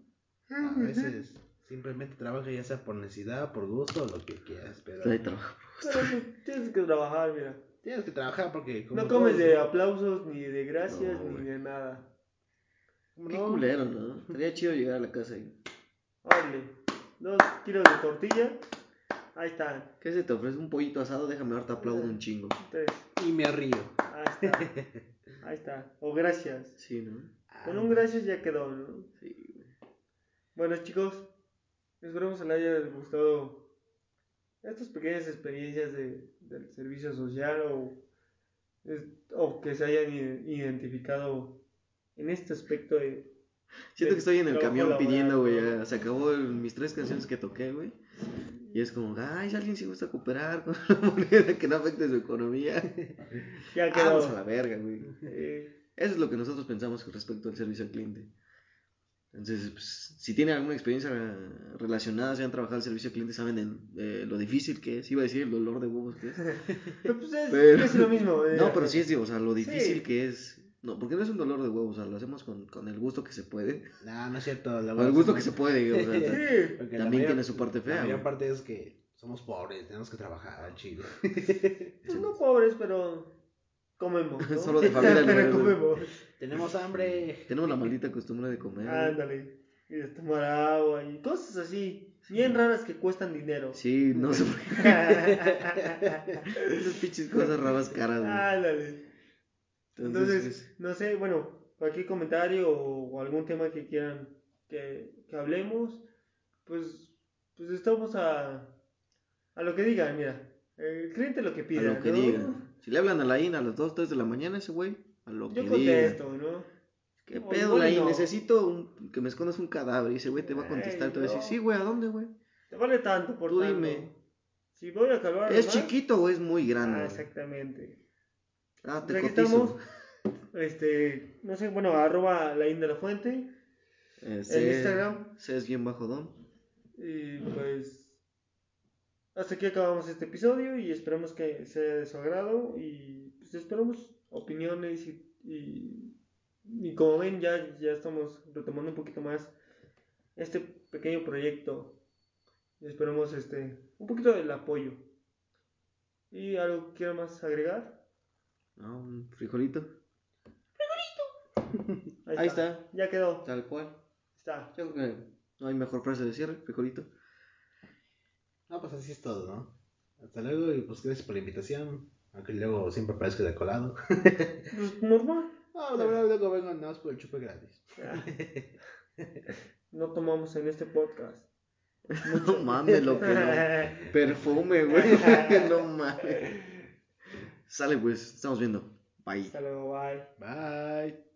S3: A veces simplemente trabaja ya sea por necesidad, por gusto, lo que quieras, pero
S1: Hay trabajo.
S2: Pero tienes que trabajar, mira.
S3: tienes que trabajar porque como
S2: No comes
S3: todos,
S2: de aplausos, ni de gracias,
S1: No,
S2: ni de nada.
S3: ¿cómo
S1: Qué
S3: no?
S1: culero, ¿no? Estaría chido llegar a la casa y...
S2: Órale, dos kilos de tortilla, ahí están.
S1: ¿Qué se te ofrece? Un pollito asado, déjame ahorita aplaudo un chingo.
S2: Tres,
S3: Y me río.
S2: ahí está. Ahí está. O gracias.
S1: Sí, ¿no?
S2: Con un gracias ya quedó, ¿no?
S1: Sí, güey.
S2: Bueno, chicos, esperamos que les haya gustado estas pequeñas experiencias de, del servicio social o, es- o que se hayan identificado en este aspecto de...
S1: Siento que estoy en el camión
S2: laboral,
S1: pidiendo, güey. Se acabó el- mis tres canciones que toqué, güey. Y es como, ay, si alguien sí gusta cooperar con una moneda que no afecte su economía.
S2: Ya
S1: Vamos a
S2: quedó.
S1: la verga, güey. Eso es lo que nosotros pensamos con respecto al servicio al cliente. Entonces, pues, si tienen alguna experiencia relacionada, si han trabajado el servicio al cliente, saben el- eh, lo difícil que es. Iba a decir el dolor de huevos que es.
S2: pero pues es,
S1: Pero-
S2: es lo mismo. eh,
S1: No, pero sí es, digo, o sea, lo
S2: Sí.
S1: difícil que es. No, porque no es un dolor de huevos, o sea, lo hacemos con, con el gusto que se puede.
S3: No, no es cierto. la
S1: Con el gusto que se puede, o sea,
S2: Sí.
S1: también
S3: mayor-
S1: tiene su parte fea,
S3: La mayor parte es que somos pobres, tenemos que trabajar al chile.
S2: Pues no pobres, pero comemos. ¿no?
S1: Solo de familia
S2: comemos.
S3: Tenemos hambre.
S1: tenemos la maldita costumbre de comer.
S2: Ándale. Y de tomar agua y cosas así. Bien raras que cuestan dinero.
S1: Sí, no sé por qué. Esas pinches cosas raras caras, güey.
S2: Ándale.
S1: Entonces,
S2: Entonces, no sé, bueno, cualquier comentario o, algún tema que quieran que, que hablemos, pues, pues estamos a, a lo que digan, mira. El cliente lo que
S1: pues,
S2: pida,
S1: a lo que
S2: ¿no?
S1: diga. Si le hablan a la INA a las 2, 3 de la mañana, ese güey, a lo
S2: Yo
S1: que
S2: contesto,
S1: diga.
S2: ¿no?
S1: ¿Qué
S2: O
S1: pedo, la
S2: y no.
S1: Necesito un- que me escondas un cadáver. Y ese güey te va a contestar, te va a decir, sí, güey, ¿a dónde, güey?
S2: Te vale tanto por
S1: Tú
S2: tanto.
S1: dime.
S2: Si voy a calvar
S1: ¿Es
S2: más,
S1: chiquito o es muy
S2: Ah,
S1: grande?
S2: exactamente.
S1: Ah, te
S2: Pues
S1: cotizo.
S2: Este, no sé, bueno, arroba la de la fuente.
S1: Eh,
S2: En Instagram.
S1: Es bien bajo don.
S2: Y pues hasta aquí acabamos este episodio y esperamos que sea de su agrado y pues esperamos opiniones y, y Y como ven, ya, ya estamos retomando un poquito más este pequeño proyecto. Y esperamos este, un poquito del apoyo. ¿Y algo que quiero más agregar?
S1: Ah, un frijolito.
S2: Ahí,
S1: Ahí
S2: está.
S1: está.
S2: Ya quedó.
S1: Tal cual.
S2: Está.
S1: Yo creo que no hay mejor frase de cierre, frijolito.
S3: No, pues así es todo, ¿no? Hasta luego y pues gracias por la invitación. Aunque luego siempre parezco de colado.
S2: Pues normal.
S3: No, la verdad luego vengo nada más por el chupe gratis.
S2: Ya. No tomamos en este podcast.
S1: No mames, lo que no. Perfume, güey. no mames. Sale pues, estamos viendo. Bye.
S2: Hasta luego, bye.
S3: Bye.